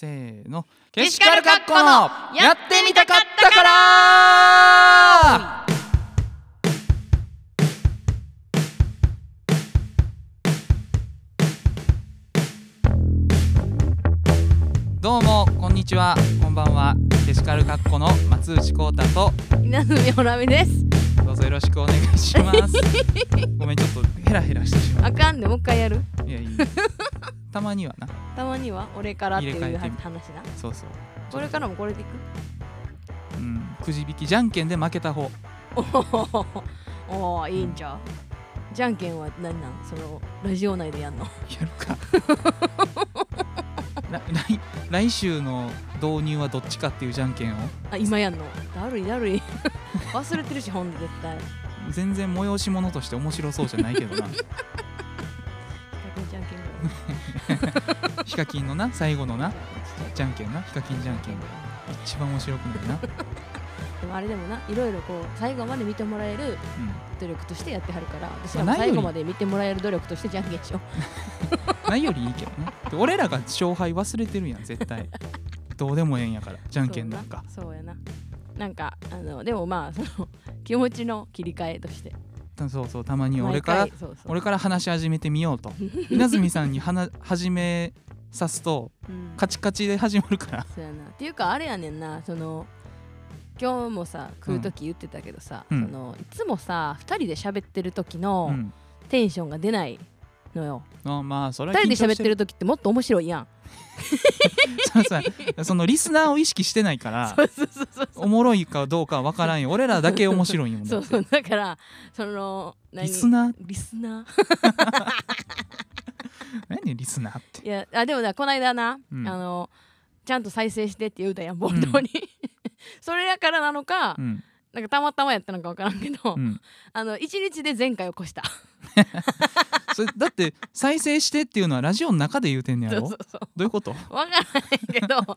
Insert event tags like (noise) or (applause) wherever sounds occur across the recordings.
せーの。けしからんかっこのやってみたかったから。どうもこんにちは。こんばんは。けしかるかっこの松内幸太と。稲積ほらみです。どうぞよろしくお願いします。(laughs) ごめんちょっとヘラヘラしてしまあかんでもう一回やる。ういやいいたまにはな。たまには？俺からっていう話な？そうそう。これからもこれでいく？うんくじ引きじゃんけんで負けた方。おーおーいいんちゃう？じゃんけんは何なん？そのラジオ内でやんの？やるか。(laughs) 来来来週の導入はどっちかっていうじゃんけんを。あ今やんの？だるいだるい。(laughs) 忘れてるしほんで絶対。全然催し物として面白そうじゃないけどな (laughs) ヒカキンのな最後のなじゃんけんなヒカキンじゃんけん一番面白くないな、でもあれでもないろいろこう最後まで見てもらえるう努力としてやってはるから私らまあないより。も最後まで見てもらえる努力としてじゃんけんしよん、(laughs) ないよりいいけどね。で俺らが勝敗忘れてるやん絶対。どうでもええんやからじゃうんけんなんか。そうやな。なんかあのでもまあその気持ちの切り替えとしてそうそうたまに俺毎から俺から話し始めてみようと。(laughs) 稲積さんに話始めさすとうん。カチカチで始まるから。そうやな。っていうかあれやねんな。その今日もさ食う時言ってたけどさ、うん。そのいつもさ2人で喋ってる時のうん。テンションが出ないのよ、あまあそれは2人で喋ってる時ってもっと面白いやん (laughs) そうそう。そのリスナーを意識してないからおもろいかどうかは分からんよ。俺らだけ面白いんよ (laughs) そうそう。だからその何？リスナー？リスナー？(laughs) 何リスナーって？いやあでもなこの間な、うん。あのちゃんと再生してって言うたやん冒頭に、それやからなのか、うんなんかたまたまやったのか分からんけど、うん。あの一日で前回を越した。(laughs) それだって再生してっていうのはラジオの中で言うてんねやろ？どういうこと？分からへんけど (laughs) なんか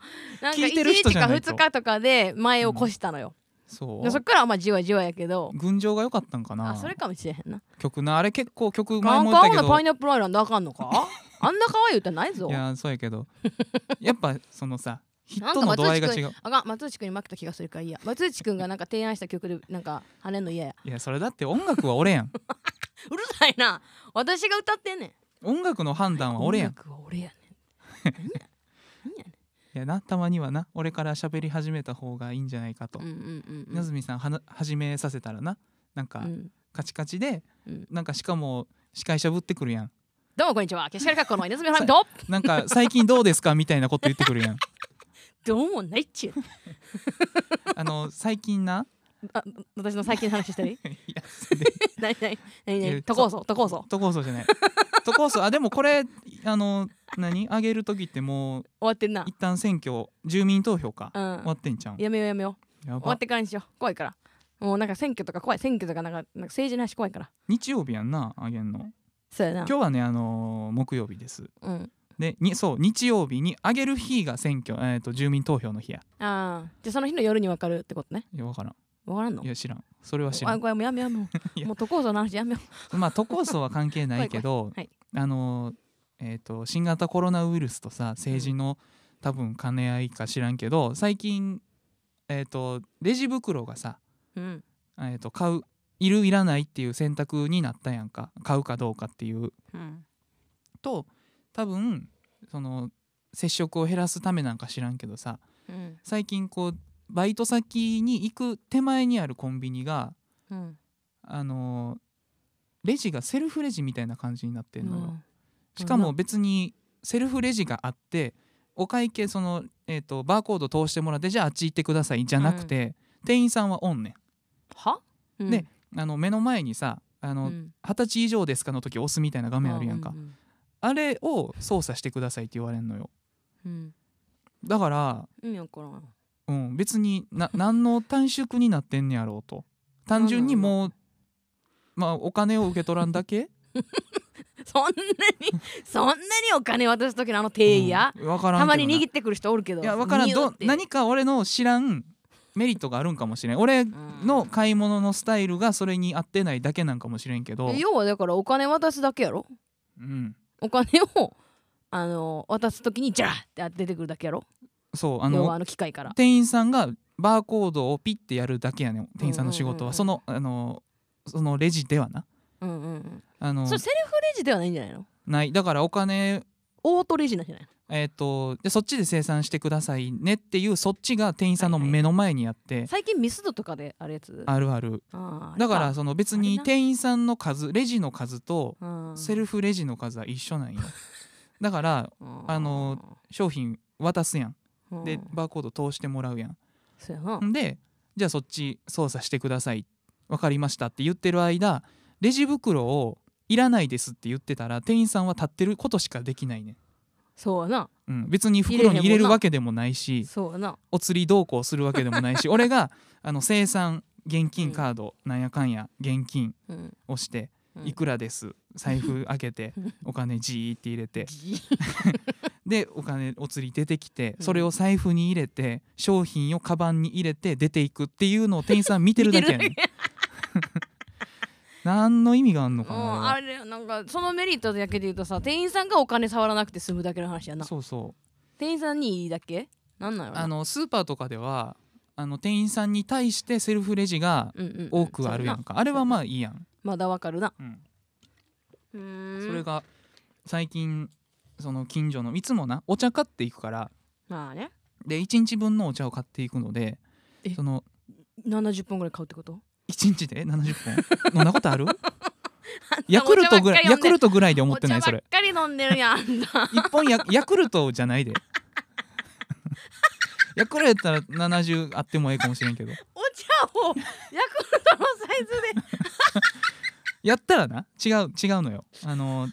聞いてる人1日かじゃないと。2日とかで前を越したのよ、そでそっからはまあじわじわやけど。群青が良かったんかな？あそれかもしれへんな。曲なあれ結構曲前も言ったけど。パイナップルアイランドあかんのか？(laughs) あんな可愛い歌ないぞ。いやそうやけど。やっぱそのさヒットのなんか松度合いが違う。あかん松内くんに負けた気がするからいいや松内くんがなんか提案した曲でなんか跳ねんの嫌や。いやそれだって音楽は俺やん。(laughs) うるさいな。私が歌ってんねん。音楽の判断は俺やん。音楽は俺やねん。いやなたまにはな俺から喋り始めた方がいいんじゃないかと、んうんうんうん。なずみさんはな始めさせたらななんかうん。カチカチで、うん。なんかしかも司会者ぶってくるやん。どうもこんにちは。けしからかっこのミと。なんか最近どうですか？みたいなこと言ってくるやんどうもないっちゅう。あの最近な？あ私の最近の話したり？(laughs) いや何何何何都構想都構想都構想じゃない。都構想あでもこれあの何？上げる時ってもう終わってんな。一旦選挙住民投票か、うん。終わってんじゃんやめようやめよう。やば。終わってからにしよう。怖いから。もうなんか選挙とか怖い。選挙とかなんかなんか政治の話怖いから。日曜日やんなあげんの。そうやな。今日はねあの木曜日です。うんでにそう日曜日に上げる日が選挙、えー、と住民投票の日や。ああじゃあその日の夜に分かるってことね。いや分からん。分からんの？いや知らん。それは知らん。あこれもうやめよう。も (laughs) いうや。もう都構想の話やめよ (laughs) まあ都構想は関係ないけど (laughs) 怖いあのえー、と新型コロナウイルスとさ政治の多分兼ね合いか知らんけど最近えっ、とレジ袋がさ、ううん。えー、と買ういるいらないっていう選択になったやんか。買うかどうかっていう。うん。と多分その接触を減らすためなんか知らんけどさうん。最近こうバイト先に行く手前にあるコンビニがうん。あのレジがセルフレジみたいな感じになってんのよ。うん。しかも別にセルフレジがあってお会計その、えー、とバーコード通してもらってじゃああっち行ってくださいじゃなくて、店員さんはおんねん。でん。あの目の前にさあのうん。二十、歳以上ですかの時押すみたいな画面あるやんか、ううんあれを操作してくださいって言われんのよ。うん。だから、意味わからん。うん、別にな何の短縮になってんねやろうと。単純にもうまあお金を受け取らんだけ？(laughs) そんなにそんなにお金渡す時のあの定位や、うん、分からんたまに握ってくる人おるけどいや分からん。ど何か俺の知らんメリットがあるんかもしれん。俺の買い物のスタイルがそれに合ってないだけなんかもしれんけど、要はだからお金渡すだけやろ？うん、お金をあの渡す時にジャーって出てくるだけやろ？そうあのあの機械から。店員さんがバーコードをピッてやるだけやねん。店員さんの仕事は。そのあのそのレジではな。うんうんうん。あのそれセルフレジではないんじゃないの？ない。だからお金オートレジなんじゃないの？えっ、とでそっちで生産してくださいねっていうそっちが店員さんの目の前にあって、最近ミスドとかであるやつ？あるある。だからその別に店員さんの数レジの数とうん。セルフレジの数は一緒なんよ。(laughs) だからあの商品渡すやん。うん。でバーコード通してもらうやん。でじゃあそっち操作してください分かりましたって言ってる間レジ袋をいらないですって言ってたら店員さんは立ってることしかできないね、そうやな。うん、別に袋に入れるわけでもないしそうやな。お釣り同行するわけでもないし (laughs) 俺があの生産現金カード、なんやかんや現金うん。をしてうん。いくらです。財布 (laughs) 開けてうんお金ジーって入れて。(laughs) じでお金お釣り出てきてうん。それを財布に入れて商品をカバンに入れて出ていくっていうのを店員さん見てるだけやねん何の意味があんのかうんなあれなんかそのメリットだけで言うとさ店員さんがお金触らなくて済むだけの話やな。はそうそう。店員さんにいいだけ？なんなんやろ？なあのスーパーとかではあの店員さんに対してセルフレジがうんうんうん。多くあるやんか。あれはまあいいやん、まだわかるな。うん、うーん。それが最近その近所のいつもなお茶買っていくから。まあね。で1日分のお茶を買っていくのでえ？その70本ぐらい買うってこと？1日で？70本？飲んだことある？(laughs) ヤクルトぐらいヤクルトぐらいで思ってないそれ。ばっかり飲んでるやん。一本ヤヤクルトじゃないで。(laughs) ヤクルトやったら70あってもええかもしれんけど。お茶をヤクルトのサイズで。(laughs) やったらな？違う違うのよ。あの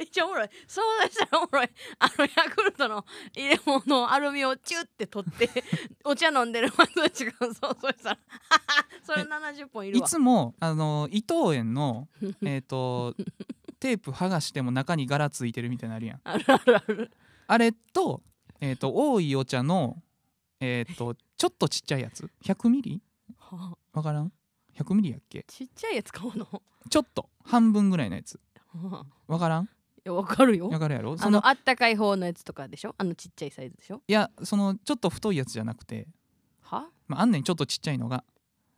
めっちゃおもろい。そうだしたらおもろい。あのヤクルトの入れ物のアルミをチュって取って (laughs) お茶飲んでる松内くんそうそうしたら (laughs) それ70本いるわ。いつもあの伊藤園のえっとテープ剥がしても中に柄ついてるみたいなのあるやん。あるあるある。あれと,、えー、と多いお茶のえっ、とちょっとちっちゃいやつ。100ミリ？はあ。わからん？100ミリやっけ？ちっちゃいやつ買うの？ちょっと。半分ぐらいのやつ。はあ。わからん？いやわかるよ。わかるやろ？あそののあったかい方のやつとかでしょ？あのちっちゃいサイズでしょ？いやそのちょっと太いやつじゃなくて、は？まあ、あんねんちょっとちっちゃいのが。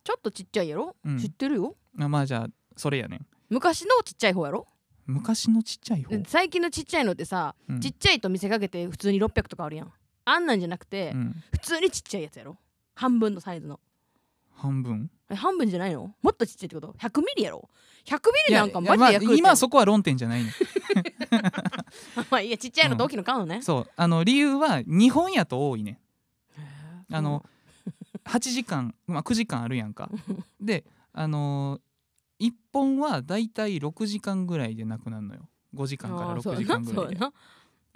ちょっとちっちゃいやろ、うん。知ってるよ？まあまあじゃあそれやねん。昔のちっちゃい方やろ？昔のちっちゃい方、最近のちっちゃいのってさ、うん。ちっちゃいと見せかけて普通に600とかあるやん。あんなんじゃなくて、うん、普通にちっちゃいやつやろ？半分のサイズの。半分？え半分じゃないの？もっとちっちゃいってこと？100ミリやろ？100ミリなんかマジでヤクルトやん。今そこは論点じゃないねん (laughs) まあいいやちっちゃいのと大きいの買うのね、そう。あの理由は日本やと多いね。んあの8時間、まあ、9時間あるやんか。であのー、1本はだいたい6時間ぐらいでなくなるのよ。5時間から6時間ぐらいで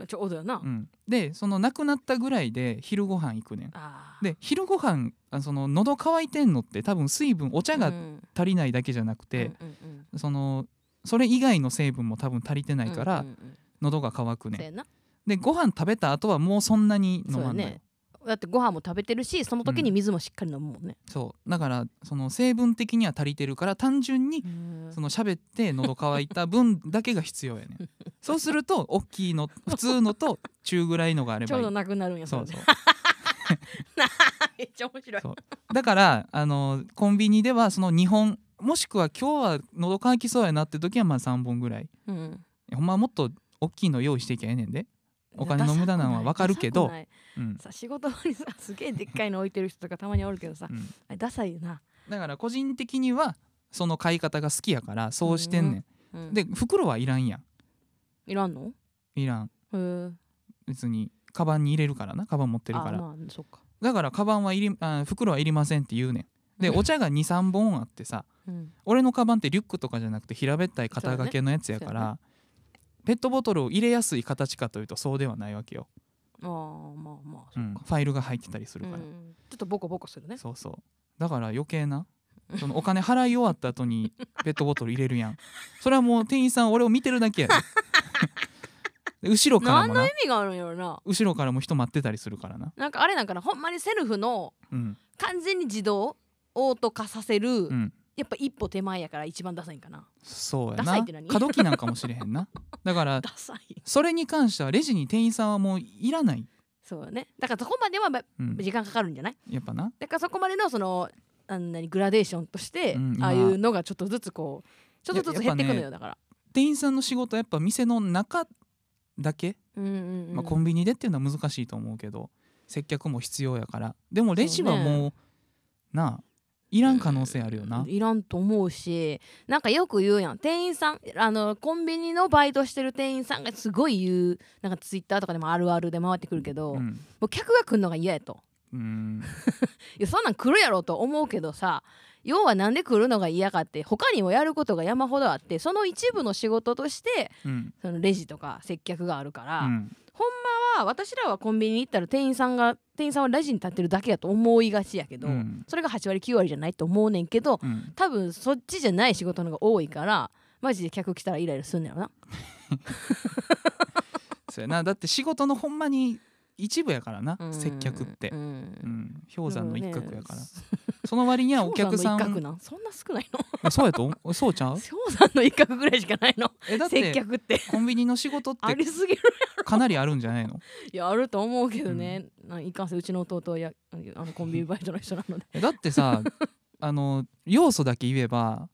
ちょうどやな、うん、でそのなくなったぐらいで昼ご飯行くねん。で昼ご飯あその喉乾いてんのって多分水分お茶がうん。足りないだけじゃなくて、そのそれ以外の成分も多分足りてないから、喉が渇くねそうやな。でご飯食べた後はもうそんなに飲まんのよ。そうやねだってご飯も食べてるしその時に水もしっかり飲むもんね、そう。だからその成分的には足りてるから単純にうんその喋って喉乾いた分だけが必要やね。ん (laughs) そうすると大きいの普通のと中ぐらいのがあればちょうどなくなるんやそうそう。(laughs) めっちゃ面白い。そう。だからあのコンビニではその2本もしくは今日は喉乾きそうやなって時はまあ3本ぐらい。うん。ほんまはもっと大きいの用意していきゃええねんで、お金の無駄なんはわかるけどうん。さ仕事場にさすげえでっかいの置いてる人とかたまにおるけどさうん、あれダサいよな、だから個人的にはその買い方が好きやからそうしてんねん、うん、で袋はいらんやん。いらんの？いらん。へえ。別にカバンに入れるからなカバン持ってるから、あまあか、だからカバンはいりあ袋はいりませんって言うねん。でうん。お茶が23本あってさうん、俺のカバンってリュックとかじゃなくて平べったい肩掛けのやつやからそうやペットボトルを入れやすい形かというとそうではないわけよ、ああまあまあうんファイルが入ってたりするから、うん。ちょっとボコボコするね。そうそう。だから余計なそのお金払い終わった後に (laughs) ペットボトル入れるやん。それはもう店員さん俺を見てるだけやで。(laughs) で後ろからもな。何の意味があるんやろな。後ろからも人待ってたりするからな。なんかあれなんかなほんまにセルフのうん。完全に自動オート化させるうんやっぱ一歩手前やから一番ダサいんかな。そうやな。ダサいって何？過渡期なんかもしれへんな。(laughs) だからダサいそれに関してはレジに店員さんはもういらない、そうよね。だからそこまではまうん、時間かかるんじゃない？やっぱな。だからそこまでのそのあんなにグラデーションとして、うんああいうのがちょっとずつこうちょっとずつ減っていくのよ、やだから。店員さんの仕事はやっぱ店の中だけ、うんうんうん。まあ、コンビニでっていうのは難しいと思うけど接客も必要やから。でもレジはもうなあいらん可能性あるよな、いらんと思うしなんかよく言うやん。店員さんあのコンビニのバイトしてる店員さんがすごい言うなんかツイッターとかでもあるあるで回ってくるけど、もうん。う客が来るのが嫌やと。うん。(laughs) いやそんなん来るやろと思うけどさ要はなんで来るのが嫌かって他にもやることが山ほどあってその一部の仕事としてうん。そのレジとか接客があるから、うんほんまは私らはコンビニに行ったら店員さんが店員さんはレジに立ってるだけやと思いがちやけど、うん。それが8割9割じゃないと思うねんけどうん。多分そっちじゃない仕事のが多いからマジで客来たらイライラすんねやろな。(laughs) そうやな。だって仕事のほんまに一部やからな、うん。接客って。う、ん。うん、氷山の一角やから、ね (laughs) その割にはお客さんそんな少ないの？えそうやと？(laughs) そうちゃう？氷山の一角ぐらいしかないの？えだっ接て客って。コンビニの仕事っあてりすぎるかなりあるんじゃないの？いやあると思うけどね、ないかんせんうちの弟やあのコンビニバイトの人なので、えだってさ (laughs) あの要素だけ言えば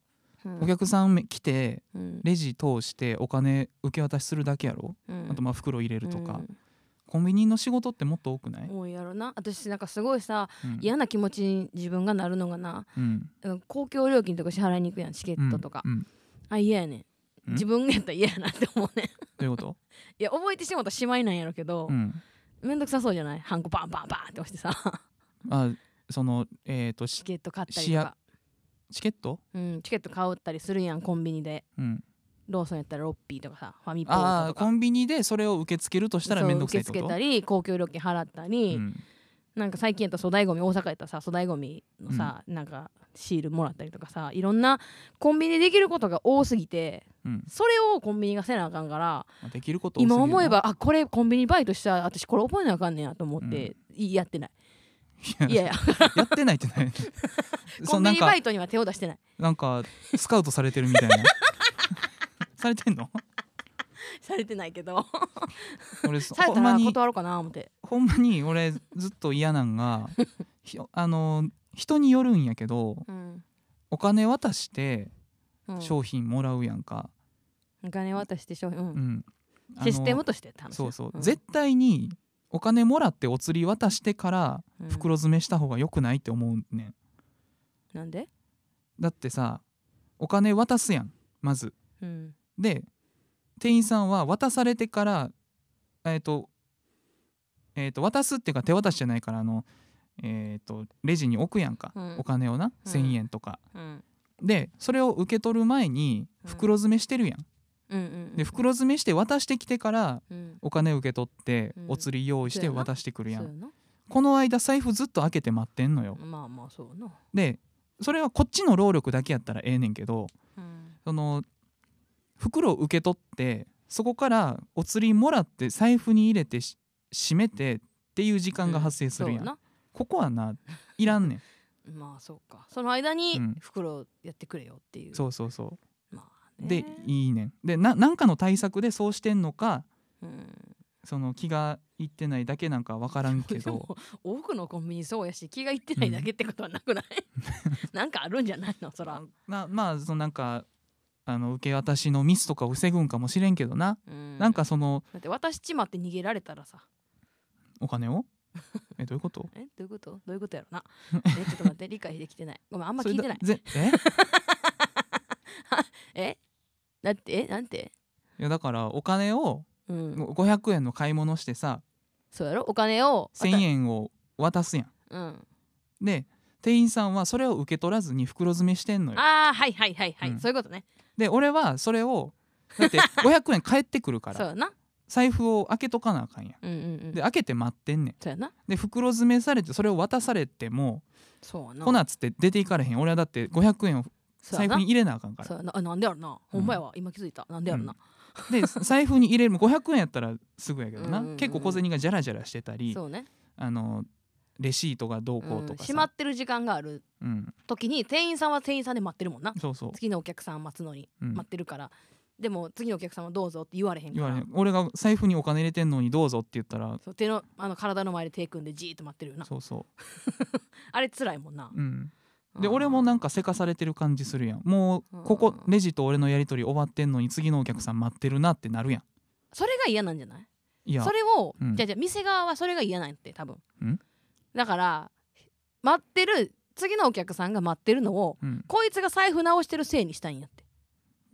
うん。お客さん来てうん。レジ通してお金受け渡しするだけやろ？うん。あとまあ袋入れるとか、うんコンビニの仕事ってもっと多くない、多いやろな。私なんかすごいさうん。嫌な気持ちに自分がなるのがなうん。うん公共料金とか支払いに行くやんチケットとか、うんうん。あ嫌やねん。うん？自分がやったら嫌やなって思うねん。どういうこと、(laughs) いや覚えてしまったらしまいなんやろけど、うん、めんどくさそうじゃない？ハンコバンバンバンって押してさ。あそのえっ、としチケット買ったりとか、チケット、うん、チケット買ったりするやんコンビニで。うん、ローソンやったらロッピーとかさファミポーああトとかコンビニでそれを受け付けるとしたらそう面倒くさいっ受けてこと？付けたり公共料金払ったり、うん。なんか最近やったら粗大ごみ大阪やったらさ粗大ごみのさ、なんかシールもらったりとかさいろんなコンビニでできることが多すぎてうん。それをコンビニがせなあかんからまあできること多すぎるな。今思えばあこれコンビニバイトしたら私これ覚えなあかんねやと思って、いやってない。いやいやや。(laughs) ってないってない。コ (laughs) そうなんかンビニバイトには手を出してない。なんかスカウトされてるみたいな (laughs) されてんの？(laughs) されてないけど。俺そ (laughs) されたら断ろうかな思って。ほんまに俺ずっと嫌なんが (laughs) ひあの人によるんやけどうん、お金渡してうん、商品もらうやんか、お金渡して商品、うん。うん。システムとしてって話。そうそう、ん。絶対にお金もらってお釣り渡してからうん。袋詰めした方が良くないって思うねん。なんで、だってさお金渡すやんまず。うんで店員さんは渡されてからえっ、とえー、と渡すっていうか手渡しじゃないからあのえー、とレジに置くやんか、うん。お金をなうん。1,000円とか、うん。でそれを受け取る前にうん。袋詰めしてるやん、で袋詰めして渡してきてからうん。お金受け取ってうん。お釣り用意して渡してくるやん、この間財布ずっと開けて待ってんのよ。なまあまあそうな、でそれはこっちの労力だけやったらええねんけどうん。その袋を受け取ってそこからお釣りもらって財布に入れてし閉めてっていう時間が発生するやん、そうな。ここはないらんねん。(laughs) まあそうか。その間にうん。袋やってくれよっていう、そうそうそまあでいいねん。でななんかの対策でそうしてんのかうん。その気がいってないだけなんか分からんけ (laughs) でども多くのコンビニそうやし気がいってないだけってことはなくない、(laughs) なんかあるんじゃないの？そら、なまあそのなんかあの受け渡しのミスとかを防ぐんかもしれんけどな、うん。なんかそのだって渡しちまって逃げられたらさ。お金を？(laughs) えどういうこと？えどういうこと？どういうことやろな。(laughs) えちょっと待って理解できてない。ごめんあんま聞いてない。(laughs) え？え？だってえ？なんて？いやだからお金をうん。500円の買い物してさそうやろ？お金を1,000円を渡すやん。うん。で店員さんはそれを受け取らずに袋詰めしてんのよ。ああはいはいはいはい、うん。そういうことねで俺はそれをだって500円返ってくるから。(laughs) そうやな。財布を開けとかなあかんやん。うんうんうん。で開けて待ってんねん。そうやな。で袋詰めされてそれを渡されてもそうやな。ほなっつって出ていかれへん。俺はだって500円をそうやな。財布に入れなあかんから。そうやな。あなんでやろな。ほんまやわ、今気づいた。なんでやろな、で財布に入れるも500円やったらすぐやけどな、うんうんうん。結構小銭がジャラジャラしてたりそうね。あのレシートがどうこうとかさ、うん閉まってる時間があるうん、時に店員さんは店員さんで待ってるもんな。そうそう、次のお客さん待つのにうん。待ってるから、でも次のお客さんはどうぞって言われへんから。言われへん。俺が財布にお金入れてんのにどうぞって言ったら。手のあの体の前で手組んでじーっと待ってるよな。そうそ (laughs) あれ辛いもんな。う、うん、でうん俺もなんかせかされてる感じするやん。もうここレジと俺のやり取り終わってんのに次のお客さん待ってるなってなるやん。それが嫌なんじゃない？いや。それを、うん。じゃあじゃあ店側はそれが嫌なんやって多分。ん？だから待ってる次のお客さんが待ってるのをうん、こいつが財布直してるせいにしたいんやって。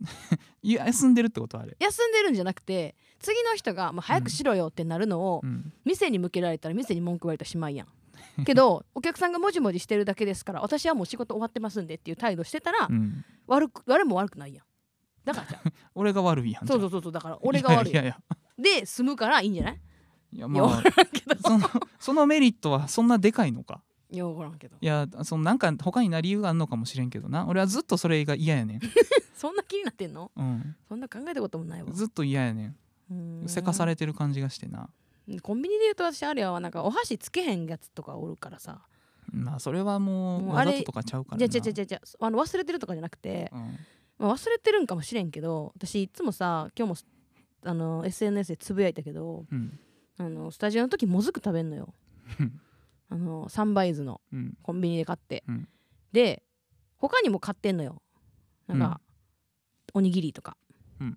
(laughs) いや休んでるってことあれ、休んでるんじゃなくて次の人が「もう早くしろよ」ってなるのを、うん、店に向けられたら店に文句言われたらしまいやん。けど (laughs) お客さんがもじもじしてるだけですから私はもう仕事終わってますんでっていう態度してたら、うん、悪く悪も悪くないやん。だからじゃ (laughs) 俺が悪いやんそうそううそうそうだから俺が悪い。いやいやいで済むからいいんじゃない？やいやまあそのそのメリットはそんなでかいのか？いや分からんけど。いやそのなんか他にな理由があるのかもしれんけどな。俺はずっとそれが嫌やねん、(laughs) そんな気になってんの？うん、そんな考えたこともないわ。ずっと嫌やねん。ん。せかされてる感じがしてな。コンビニで言うと私あれはなんかお箸つけへんやつとかおるからさ。まあそれはもうわざととかちゃうからな。じゃじゃじゃじゃじゃあの忘れてるとかじゃなくて、うん。まあ、忘れてるんかもしれんけど私いつもさ今日もあの SNS でつぶやいたけどうんあのスタジオの時もずく食べんのよ。あのサンバイズのうん。コンビニで買って、うん。で他にも買ってんのよ。なんか、おにぎりとか,、うん。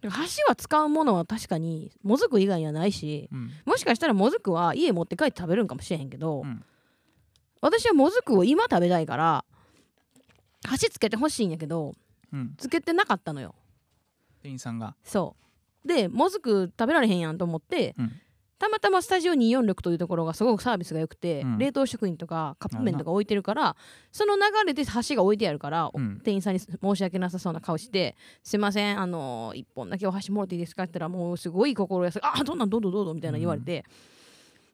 だから箸は使うものは確かにもずく以外にはないしうん。もしかしたらもずくは家持って帰って食べるんかもしれへんけど、うん。私はもずくを今食べたいから箸つけてほしいんやけどうん。つけてなかったのよ。店員さんが。そう。でもずく食べられへんやんと思って、うんたまたまスタジオ246というところがすごくサービスが良くて、うん。冷凍食品とかカップ麺とか置いてるからその流れで箸が置いてあるから、うん。店員さんに申し訳なさそうな顔して「すいませんあの1本だけお箸もらっていいですか?」って言ったらもうすごい心優しい「あどんなんどうぞどうぞ」みたいな言われて、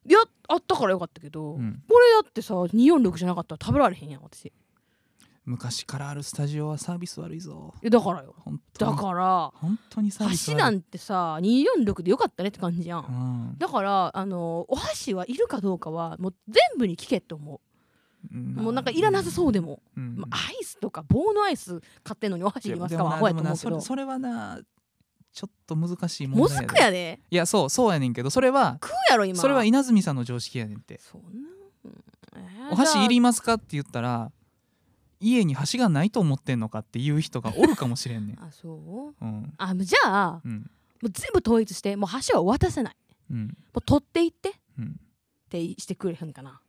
いやあったからよかったけど、うん。これだってさ246じゃなかったら食べられへんやん私。い昔からあるスタジオはサービス悪いぞ。やだからよ。本当に。だから本当にサービス悪い。箸なんてさ246でよかったねって感じやん。うん。だからあのお箸はいるかどうかはもう全部に聞けって思う。もうなんかいらなさそうでも、うん。まあアイスとか棒のアイス買ってんのにお箸いりますかはアホやと思うけど。それそれはなちょっと難しい問もずくやで。いやそうそうやねんけどそれは食うやろ今。それは稲積さんの常識やねんって。そんな、うん。えーお箸いじりますかって言ったら家に箸がないと思ってんのかっていう人がおるかもしれんねん。ゃ (laughs) ああそう？うん。あじゃあうん。もう全部統一してもう箸は渡せない。うん。もう取っていってっうん。てしてくれへんかな。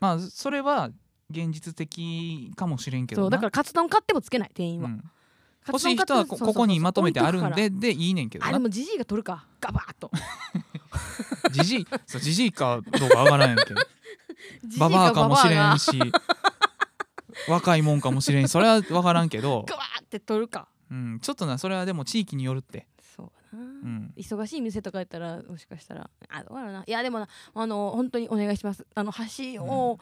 まあそれは現実的かもしれんけどな。そうだからカツ丼買ってもつけない店員は、うん。カ欲しい人はこここにまとめてあるんででいいねんけどあなでもジジイが取るか。ガバーッと。(laughs) じじいそうじじいかどうかわからんやんけど (laughs) ババアかもしれんし若いもんかもしれん。しそれは分からんけど、(laughs) ガバーって取るか。うん、ちょっとなそれはでも地域によるって、そうだな、うん、忙しい店とかやったらもしかしたらあどうやろうな。いやでもなあの本当にお願いします。あの箸を、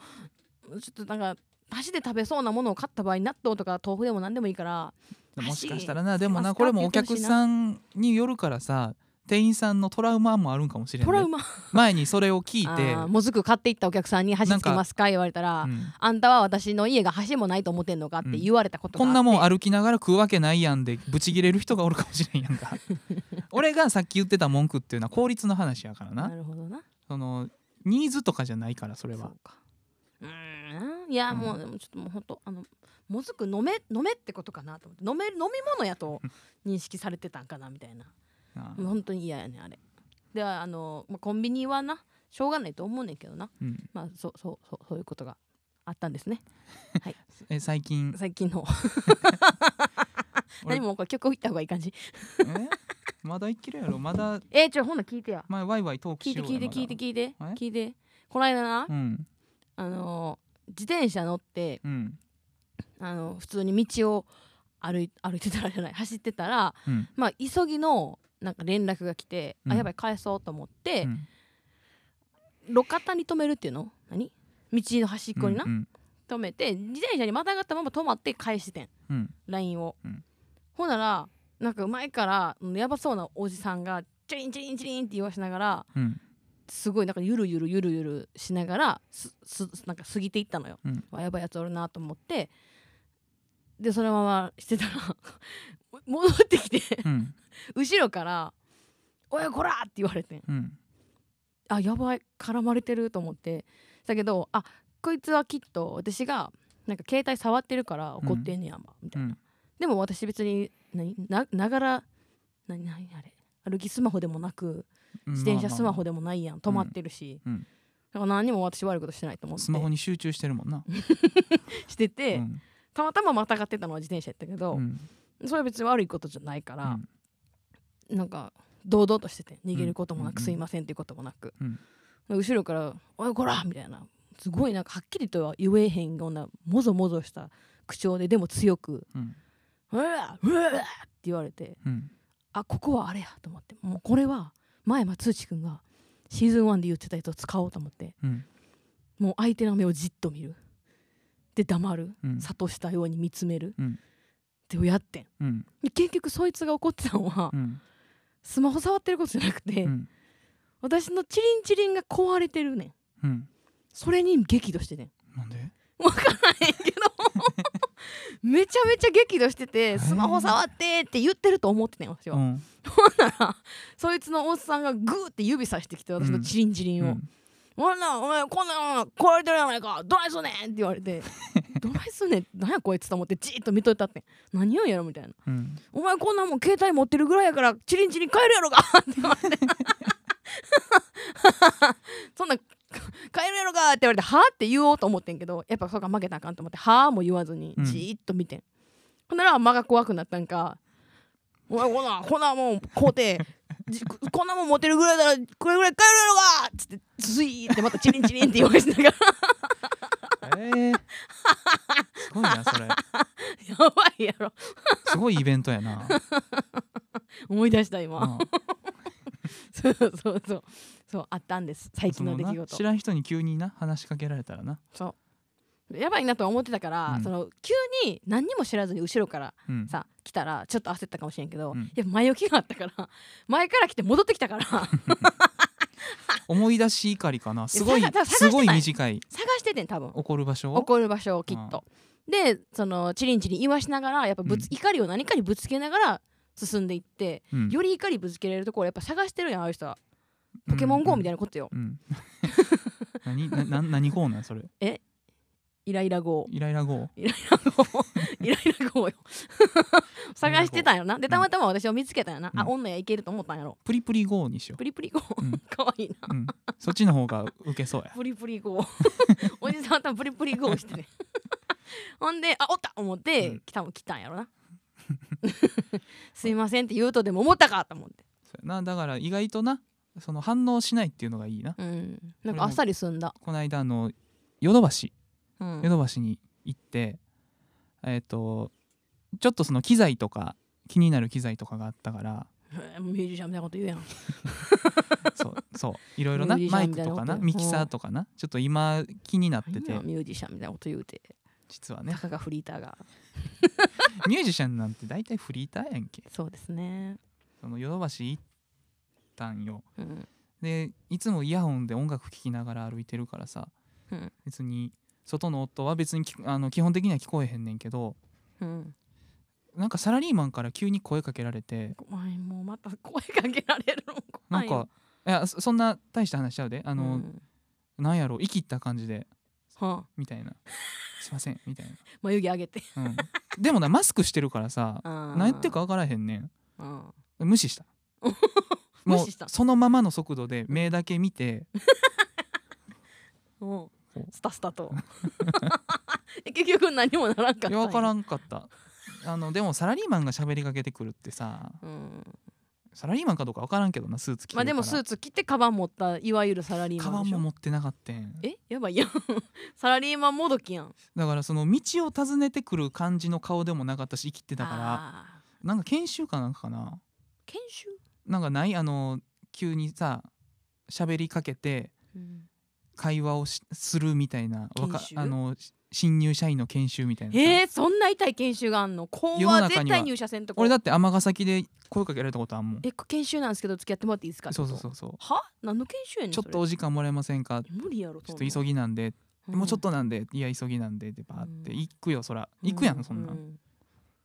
ちょっとなんか箸で食べそうなものを買った場合納豆とか豆腐でも何でもいいからもしかしたらな。でもなこれもお客さんによるからさ店員さんのトラウマもあるんかもしれんね。トラウマ？前にそれを聞いて。もずく買っていったお客さんに箸つけますか？言われたら、うんあんたは私の家が箸もないと思ってんのか？って言われたことがこんなもん歩きながら食うわけないやんでブチギレる人がおるかもしれんやんか。(laughs) 俺がさっき言ってた文句っていうのは効率の話やからてな。なるほどな。そのニーズとかじゃないからそれは。そうんいやうん。もうでもちょっともうほんとあのもずく飲め飲めってことかなと思って。飲め飲み物やと認識されてたんかなみたいなもう本当に嫌やねあれ。ではあの、まあ、コンビニはなしょうがないと思うねんけどな。うん。まあそうそうそうそういうことがあったんですね。(laughs) え最近？最近の。(laughs) 俺。何もこれ曲を言った方がいい感じ。え？まだいけるやろ。まだ。(laughs) えー、ちょほんなら聞いてや。前ワイワイトーク聞いしてようや聞いて聞いて聞いてえ？聞いて。この間な、うん。あの自転車乗ってうん。あの普通に道を歩い歩いてたらじゃない走ってたらうん。まあ急ぎのなんか連絡が来て、うん。あやばい返そうと思ってう、ん。路肩に止めるっていうの？何？道の端っこにな、うん止めて自転車にまたがったまま止まって返してん。うん。LINE を、うん。ほんならなんか前からうんやばそうなおじさんがチリンチリンチリンって言わしながらうん。すごいなんかゆるゆるゆるゆるしながらすすなんか過ぎていったのよ、うん。わやばいやつおるなと思って。でそのまましてたら (laughs) 戻ってきて。うん後ろから「おいこら!」って言われてうんあやばい。絡まれてると思って。だけどあこいつはきっと私がなんか携帯触ってるから怒ってんねやんば、みたいな、うん。でも私別に何なながら何何あれ歩きスマホでもなく自転車スマホででもないやん。止まってるし、うん。だから何にも私悪いことしてないと思って。スマホに集中してるもんな。(laughs) してて、うん。たまたままたがってたのは自転車やったけどう、ん。それは別に悪いことじゃないから、うんなんか堂々としてて逃げることもなく、うんすいませんっていうこともなく、うん。後ろから「おいこら!」みたいなすごいなんかはっきりとは言えへんようなもぞもぞした口調ででも強くうん「うわうわ!」って言われてうん。あここはあれやと思ってもうこれは前松内くんがシーズン1で言ってたやつを使おうと思ってうん。もう相手の目をじっと見る。で黙る。うん。諭したように見つめる、うん。ってやってん。うん。で結局そいつが怒ってたのは、うんスマホ触ってることじゃなくて、うん。私のチリンチリンが壊れてるねん。うん。それに激怒しててん。なんで？分からへんけど。(laughs) めちゃめちゃ激怒しててー。スマホ触ってって言ってると思っててん私は、うん。ほんならそいつのおっさんがグーって指さしてきて私のチリンチリンを。うん「ほんなお前こんなん壊れてるやないかどないすんねん!」って言われて「どないすんねん？何やこいつ」と思ってじーっと見といたってん何言うんやろみたいなうん「お前こんなんもん携帯持ってるぐらいやからチリンチリン買えるやろ (laughs) か!」って言われてそんな買えるやろか？って言われて「は？あ?」って言おうと思ってんけどやっぱそこは負けたらあかんと思って「は？あ?」も言わずにうんじーっと見てん、ほんなら間が怖くなったんか「お前こんなんこんなんもん買うてじこんなもん持ってるぐらいだらこれぐらい買えるやろか!」っつってスイーってまたチリンチリンって言われてながら。えー。すごいなそれ。(laughs) やばいやろ。すごいイベントやな。思い出した今、うん。(laughs) そうそうそう。そうあったんです。最近の出来事。知らん人に急にな話しかけられたらな。そうやばいなとは思ってたから、うん。その急に何にも知らずに後ろからうん。さ来たらちょっと焦ったかもしれんけど、うん。やっぱ前置きがあったから (laughs) 前から来て戻ってきたから。探 (laughs) 思い出し怒りかな。すごいすごい短い。しててん多分。怒る場所？を怒る場所をきっと。でそのチリンチリン言わしながらやっぱぶつ、うん。怒りを何かにぶつけながら進んでいって、うん。より怒りぶつけられるところやっぱ探してるやんああいう人は。ポケモン GO みたいななことよ、うん。(laughs) 何何号なんそれ？イライラ GO イライラ号。イライラ GO イライラ GO よ。(laughs) 探してたんやろなでたまたま私を見つけたんやな、あうん。女やいけると思ったんやろ。プリプリ号にしよプリプリ GO う、うん。かわいいな。うん、そっちの方がウケそうや。プリプリ GO (laughs) おじさんは多分プリプリ GO してね。ほんであおった思って、うん。多分来たんやろな。(laughs) すいませんって言うとでも思ったかと思って。そうやな。だから意外となその反応しないっていうのがいいな。うん。なんかあっさり済んだ。この間あのヨドバシ。うんヨドバシに行ってえっ、とちょっとその機材とか気になる機材とかがあったからミュージシャンみたいなこと言うやん。(laughs) そうそういろいろなマイクとかなミキサーとかなちょっと今気になってて。ミュージシャンみたいなこと言うて。実はね。たかがフリーターが。(laughs) ミュージシャンなんて大体フリーターやんけ。そうですね。そのヨドバシ行ったんよ。うん。でいつもイヤホンで音楽聴きながら歩いてるからさうん。別に外の音は別にきあの基本的には聞こえへんねんけどうん。なんかサラリーマンから急に声かけられてお前もうまた声かけられるのなんかいやそそんな大した話しちゃうでああの、なんやろ生きった感じではあ。みたいな。すいませんみたい眉毛上げて。な、うん、でもなマスクしてるからさ何何言ってるか分からへんねん。うん無視した。(laughs) 無視した。そのままの速度で目だけ見て (laughs) うんうスタスタと。え (laughs) 結局何もならんかった分からんかった。あのでもサラリーマンが喋りかけてくるってさうん。サラリーマンかどうか分からんけどなスーツ着てまあでもスーツ着てカバン持ったいわゆるサラリーカマンでしょ。バンも持ってなかったん。え？やばいやん。(laughs) サラリーマンもどきやん。だからその道を尋ねてくる感じの顔でもなかったし生きてたから。なんか研修かなんかかな。研修、なんかない？あの急にさ喋りかけてうん会話をしするみたいなあのし新入社員の研修みたいなさ。えー、そんな痛い研修があんの？怖世の中には。絶対入社せんとこ。俺だって尼崎で声かけられたことあんもん。え研修なんですけど付き合ってもらっていいですか？そうそうそううそう。は？何の研修やねんちょっとお時間もらえませんか？無理やろちょっと急ぎなんで、もうちょっとなんで。いや急ぎなんで。ってバーって。行くよそら。行くやんそんなん。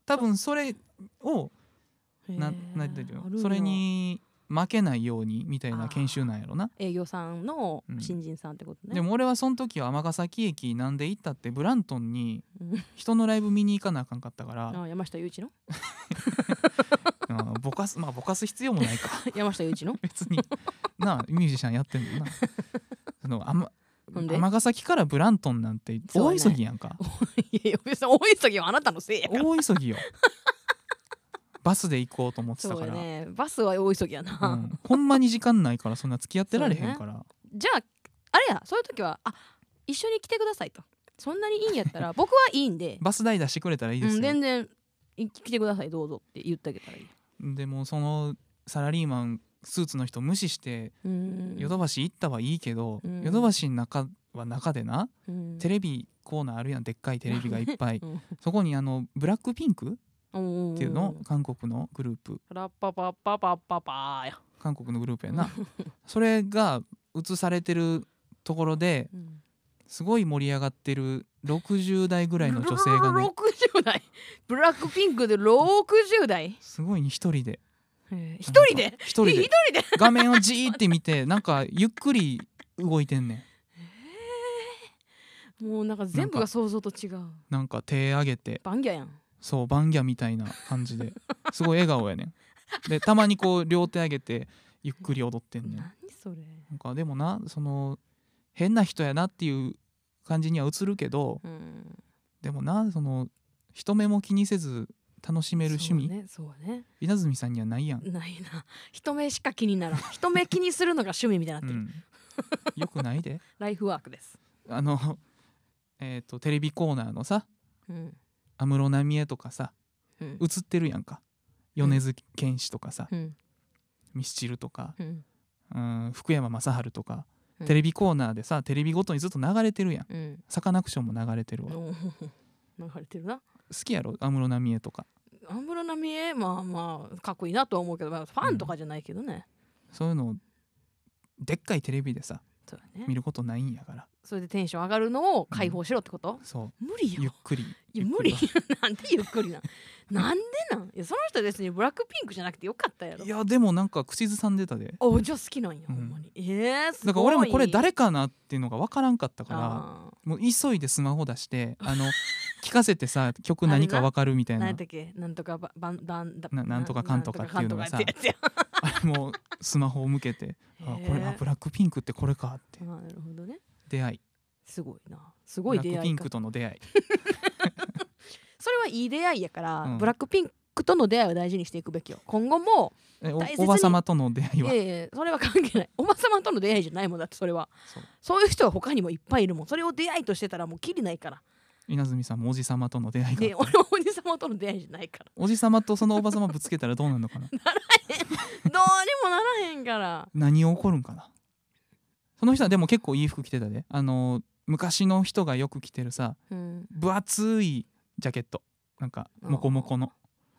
多分それをななんていうのそれに負けないようにみたいな研修なんやろな。営業さんのうん。新人さんってことね、でも俺はその時は尼崎駅なんで行ったってブラントンにうん。人のライブ見に行かなあかんかったから。(laughs) あ山下雄一の？(laughs) うんぼかすまあぼかす必要もないか。(laughs) 山下雄一の？別に。なあミュージシャンやってんのな。そのあま尼崎からブラントンなんて大急ぎやん。か、いやいや別に大急ぎはあなたのせいやから。大急ぎよバスで行こうと思ってたそうやからね。バスは大急ぎやな、うん、ほんまに時間ないからそんな付き合ってられへんから、(laughs) じゃああれやそういう時はあ一緒に来てくださいと。そんなにいいんやったら (laughs) 僕はいいんで、バス代出してくれたらいいですうん、よ、全然い来てくださいどうぞって言ってあげたらいい。でもそのサラリーマンスーツの人無視してうん。ヨドバシ行ったはいいけど、うん。ヨドバシの中は中でなうん。テレビコーナーあるやんでっかいテレビがいっぱい。(laughs) うん。そこにあのブラックピンクっっていうの韓国のグループ。ラッパパッパパッパパーや、韓国のグループやな。(laughs) それが映されてるところでうん。すごい盛り上がってる60代ぐらいの女性がね。60代？ブラックピンクで60代？すごいに一人で。えー。一人で？一人で。(laughs) 画面をじーって見てなんかゆっくり動いてんねもうなんか全部が想像と違う。んなんか手上げて。バンギャやんそうバンギャみたいな感じで。(laughs) すごい笑顔やねん。でたまにこう両手上げてゆっくり踊ってんねん。何それ。なんかでもなその変な人やなっていう感じには映るけどうん。でもなその人目も気にせず楽しめる趣味、そうねそうね。稲積さんにはないやん、ないな。人目しか気にならん。人目気にするのが趣味みたいになってる、うん、よくないで。(laughs) ライフワークです。あのえっ、とテレビコーナーのさうん安室奈美恵とかさうん。映ってるやんか。米津玄師とかさ、うん。ミスチルとか、うん。うん、福山雅治とか、うん。テレビコーナーでさテレビごとにずっと流れてるやん。うん。サカナクションも流れてるわ。(laughs) 流れてるな。きやろ？安室奈美恵とか。安室奈美恵まあまあかっこいいなとは思うけど、まあ、ファンとかじゃないけどね、そういうのをでっかいテレビでさそうだね。見ることないんやから。それでテンション上がるのを解放しろってこと、そ無理ようゆっくり。いや無理。り (laughs) なんでゆっくりな？んなんでなん？いやその人別にブラックピンクじゃなくてよかったやろ。いやでもなんか口ずさんでたで。おじゃあ好きなんや、うん。ほんまに。えー、すごい。だから俺もこれ誰かなっていうのが分からんかったからあもう急いでスマホ出してあの (laughs) 聞かせてさ曲何か分かるみたいな。ー何やったっけ？なんとかばばんだななんとかかんとかっていうのがさ (laughs) もうスマホを向けてあこれあブラックピンクってこれかって。なるほどね。出会い。すごいな。すごい出会いか。ブラックピンクとの出会い。(laughs) それはいい出会いやから、うん。ブラックピンクとの出会いを大事にしていくべきよ。今後もえおばさまとの出会いは？いやいやそれは関係ない。おばさまとの出会いじゃないもんだってそれは。そう。いう人は他にもいっぱいいるもん。それを出会いとしてたらもうきりないから。稲積さんもおじさまとの出会いでが俺はおじさまとの出会いじゃないから。おじさまとそのおばさまぶつけたらどうなるのかな？ど (laughs) う (laughs) にもならへんから。何を起こるんかな。その人はでも結構いい服着てたで。あの昔の人がよく着てるさうん。分厚いジャケット。なんかモコモコの。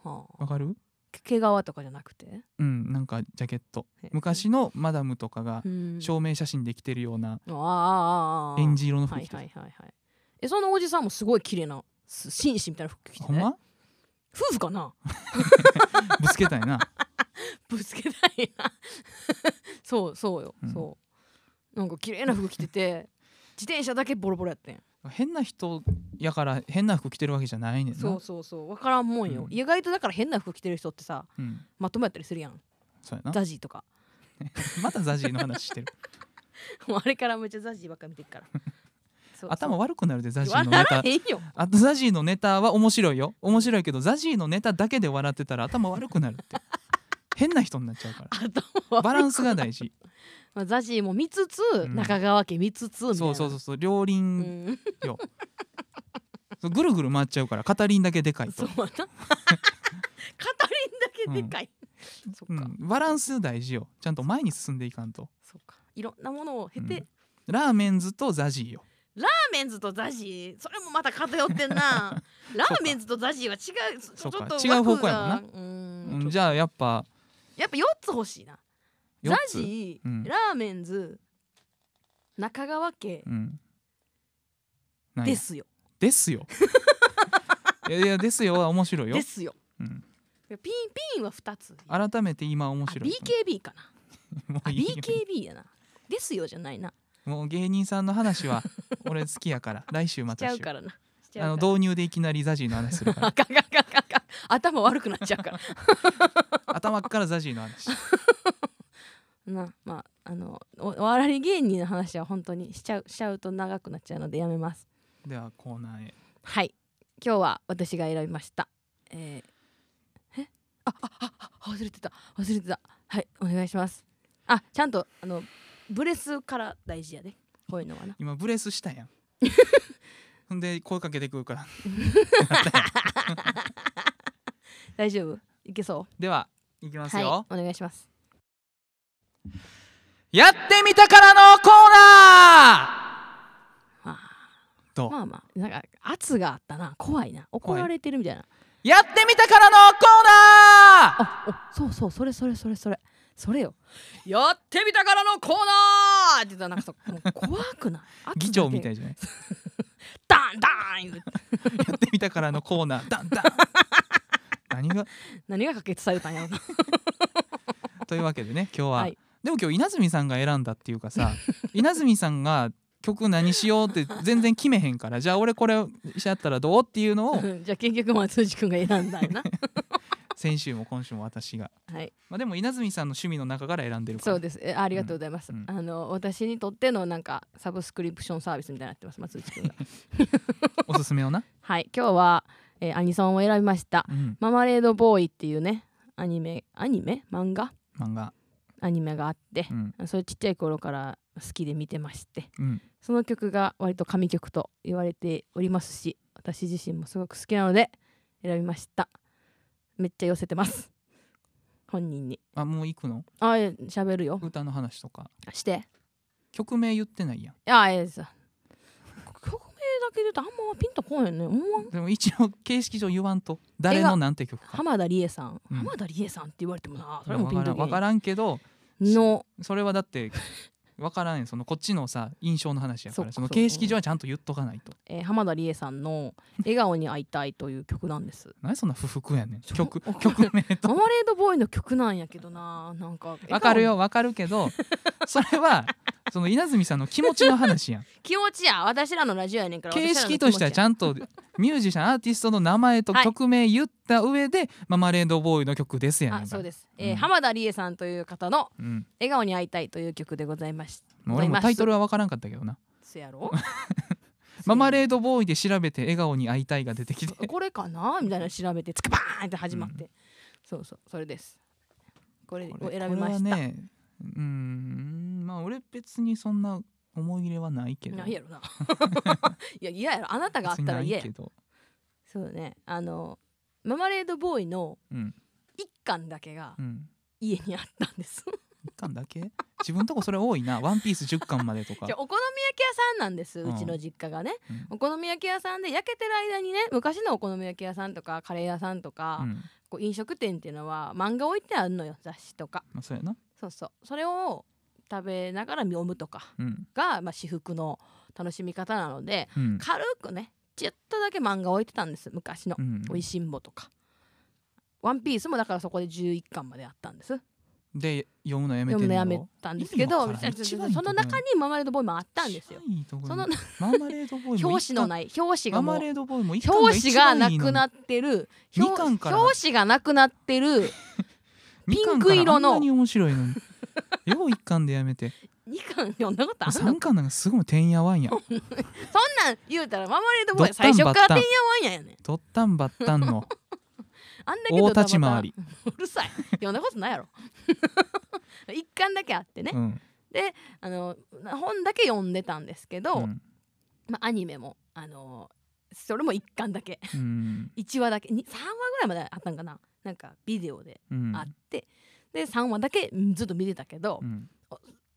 はあ。わかる？毛皮とかじゃなくて、うんなんかジャケット。へ昔のマダムとかがうん。証明写真で着てるようなああああああエンジ色の服はい着てるはいはいはいえそのおじさんもすごい綺麗なす紳士みたいな服着てねほんま？夫婦かな？(laughs) ぶつけたいな (laughs) ぶつけたいな。(laughs) そうそうよ、うん。そう。なんか綺麗な服着てて (laughs) 自転車だけボロボロやってん。変な人やから変な服着てるわけじゃないねんな。そうそうそう。分からんもんよ、うん。意外とだから変な服着てる人ってさうん、まともやったりするやん。そうやな。ザジーとか。またザジーの話してる。もうあれからめっちゃザジーばっか見てるから。頭悪くなるでザジー笑のネタ。あとザジーのネタは面白いよ。面白いけどザジーのネタだけで笑ってたら頭悪くなるって変な人になっちゃうから。頭バランスが大事。まあ、ザジーも見つつ、ん。中川家見つつそうそうそうそう両う輪ん、よ、そうぐるぐる回っちゃうから片輪だけでかいと。そう、な。(laughs) 片輪だけでかい、そっか、うん、バランス大事よ。ちゃんと前に進んでいかんと。そっか。いろんなものを経て、ラーメンズとザジーよ。ラーーメンズとザジーそれもまた偏ってんな。(laughs) ラーメンズとザジーは違う。ちょっと違う方向やもんな。うん。じゃあやっぱやっぱ4つ欲しいな。4ザつジー、うん。ラーメンズ中川家うん。ですよ。ですよ。(laughs) いやいやですよは面白いよ。で、すよ。うん、ピンピンは2つ。改めて今面あ白い BKB かな。あ (laughs) もういいよ。BKB やな。ですよじゃないな。もう芸人さんの話は俺好きやから。来週ましちゃうからな。あの導入でいきなりザジーの話するかあかんかんかんかんかん。頭悪くなっちゃうからら (laughs) 頭からザジーの話。な (laughs) まああのおお笑い芸人の話は本当にしちゃうしちゃうと長くなっちゃうのでやめます。ではコーナーへ。はい。今日は私が選びました。えー、え？ああああ忘れてた。忘れてた。はいお願いします。あちゃんとあのブレスから大事やでこういうのはな。今ブレスしたやん。(laughs) ほんで声かけてくるから。大丈夫？いけそではいきまうはいすよ、お願いします。やってみたからのコーナー。あどう？まあまあなんか圧があったな。怖いな。怒られてるみたいな。やってみたからのコーナー。あおそうそうそれそれそれそれ。それよ。やってみたからのコーナーって言ったらなんかさもう怖くない？(laughs) 議長みたいいじゃない？(laughs) ダンダン (laughs) やってみたからのコーナー。ダンダン何が？(laughs) 何が可決されたんやろな。(laughs) というわけでね今日は、はい。でも今日稲積さんが選んだっていうかさ (laughs) 稲積さんが曲何しようって全然決めへんからじゃあ俺これしちゃったらどうっていうのをうんじゃあ結局松内くんが選んだんやな。先週も今週も私が、はい。まあ、でも稲積さんの趣味の中から選んでるから。そうです。えありがとうございます、うん。うんあの私にとってのなんかサブスクリプションサービスみたいになってます松内くんが。おすすめをな、はい。今日は、えーアニソンを選びました。うん、ママレードボーイっていうねアニメアニメ？漫画？漫画。アニメがあってう、ん。それちっちゃい頃から好きで見てまして。うん。その曲が割と神曲と言われておりますし私自身もすごく好きなので選びました。めっちゃ寄せてます。本人に。あもう行くの？あえ喋るよ。歌の話とか。して。曲名言ってないやん。あええですだけで言うとあんまピンとこんね思わんでも一応形式上言わんと。誰のなんて曲か。浜田理恵さん、うん。浜田理恵さんって言われてもなそれもピンとけへん。わからん。わからんけどの。それはだってわからんそのこっちのさ印象の話やから。その形式上はちゃんと言っとかないと。えー浜田理恵さんの「笑顔に会いたい」という曲なんです。何そんな不服やねん。曲曲名と。(laughs) ママレードボーイの曲なんやけどな。なんかわかるよわかるけど (laughs) それはその稲積さんの気持ちの話やん。(laughs) 気持ちや。私らのラジオやねんから形式としてはちんゃんとミュージシャンアーティストの名前とはい。曲名言った上で、ママレードボーイの曲ですやねん。あそうです、えーうん浜田理恵さんという方のうん、「笑顔に会いたい」という曲でございましもう俺もタイトルルはわからんかったけどな。やろ？(laughs) ママレードボーイで調べて笑顔に会いたいが出てきて。(laughs) これかな？みたいなの調べてつかバーンって始まって、うん。そうそうそれです。これを選びました、これはねうーんまあ俺別にそんな思い入れはないけど。ないやろな。(laughs) いや嫌やろ。あなたがあったら嫌や。そうね。あのママレードボーイのうん。一巻だけがうん。家にあったんです。一巻だけ？自分とこそれ多いな。ワンピース10巻までとか。(laughs) お好み焼き屋さんなんです。うん。うちの実家がね、うん。お好み焼き屋さんで焼けてる間にね昔のお好み焼き屋さんとかカレー屋さんとか、うん。こう飲食店っていうのは漫画置いてあるのよ雑誌とか。まあそうやな。そうそう。それを食べながら読むとかうん。が、まあ、至福の楽しみ方なのでうん。軽くねちょっとだけ漫画置いてたんです昔のうん「おいしんぼ」とか「ワンピースもだからそこで11巻まであったんです。で読むのやめて読むのやめたんですけどその中にママレードボーイもあったんですよ。そのママレードボーイも表紙のない表紙が表紙がなくなっってる二表紙がなくなってるピンク色の面白いのに (laughs) よう一巻でやめて。2巻読んだことあんの？三巻なんかすごいてんやわんや。(laughs) そんなん言うたらママレードボーイドッタン最初からてんやわんややねん。ドッタンバッタンの。(laughs) あんだけ大ドタバタ立ち回り。うるさい。読んだことないやろ。一巻だけあってね、うん。あの本だけ読んでたんですけど、うん。まあ、アニメもあのそれも一巻だけ。うん。1話だけ。に3話ぐらいまであったんかな。なんかビデオでうん。あって、で3話だけうんずっと見てたけど、うん。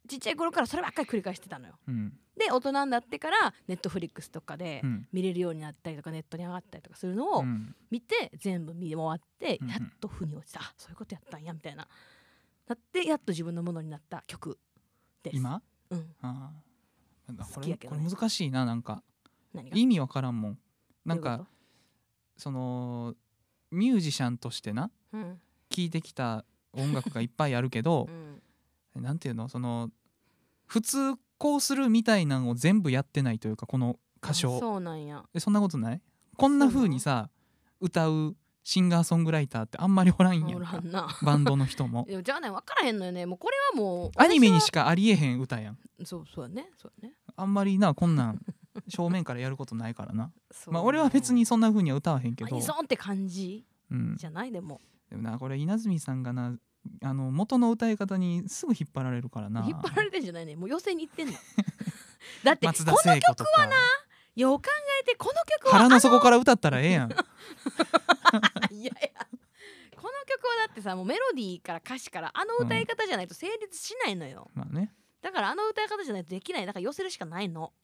ちちっちゃい頃からそればっかり繰り返してたのよ。うん。で大人になってからネットフリックスとかでうん。見れるようになったりとかネットに上がったりとかするのをうん。見て全部見終わってうんうん。やっと腑に落ちた。あそういうことやったんやみたいな。なってやっと自分のものになった曲です。今？うん。ああこれね。れ難しいななんか。意味わからんもん。なんかそのミュージシャンとしてなとうん。聴いてきた音楽がいっぱいあるけどうん。なんていうの？その普通こうするみたいなのを全部やってないというかこの歌あ唱そうなんや。えそんなことない？こんな風にさ歌うシンガーソングライターってあんまりおらんやおんか。らんな。バンドの人も。(laughs) じゃあね分からへんのよね。もうこれはもうアニメに私しかありえへん歌やん。はそうそうやね。そうやね。あんまりなこんなん正面からやることないからな。(laughs) まあ俺は別にそんな風には歌わへんけアど、ニソンって感じうん、じゃない？でもでもなこれ稲積さんがなあの元の歌い方にすぐ引っ張られるからな。引っ張られてんじゃないね。もう寄せに行ってんの。(laughs) だってこの聖子とか。よう考えてこの曲は腹の底から歌ったらええやん。あ (laughs) いやいや。この曲はだってさもうメロディーから歌詞からあの歌い方じゃないと成立しないのよ、まあね。だからあの歌い方じゃないとできない。だから寄せるしかないの。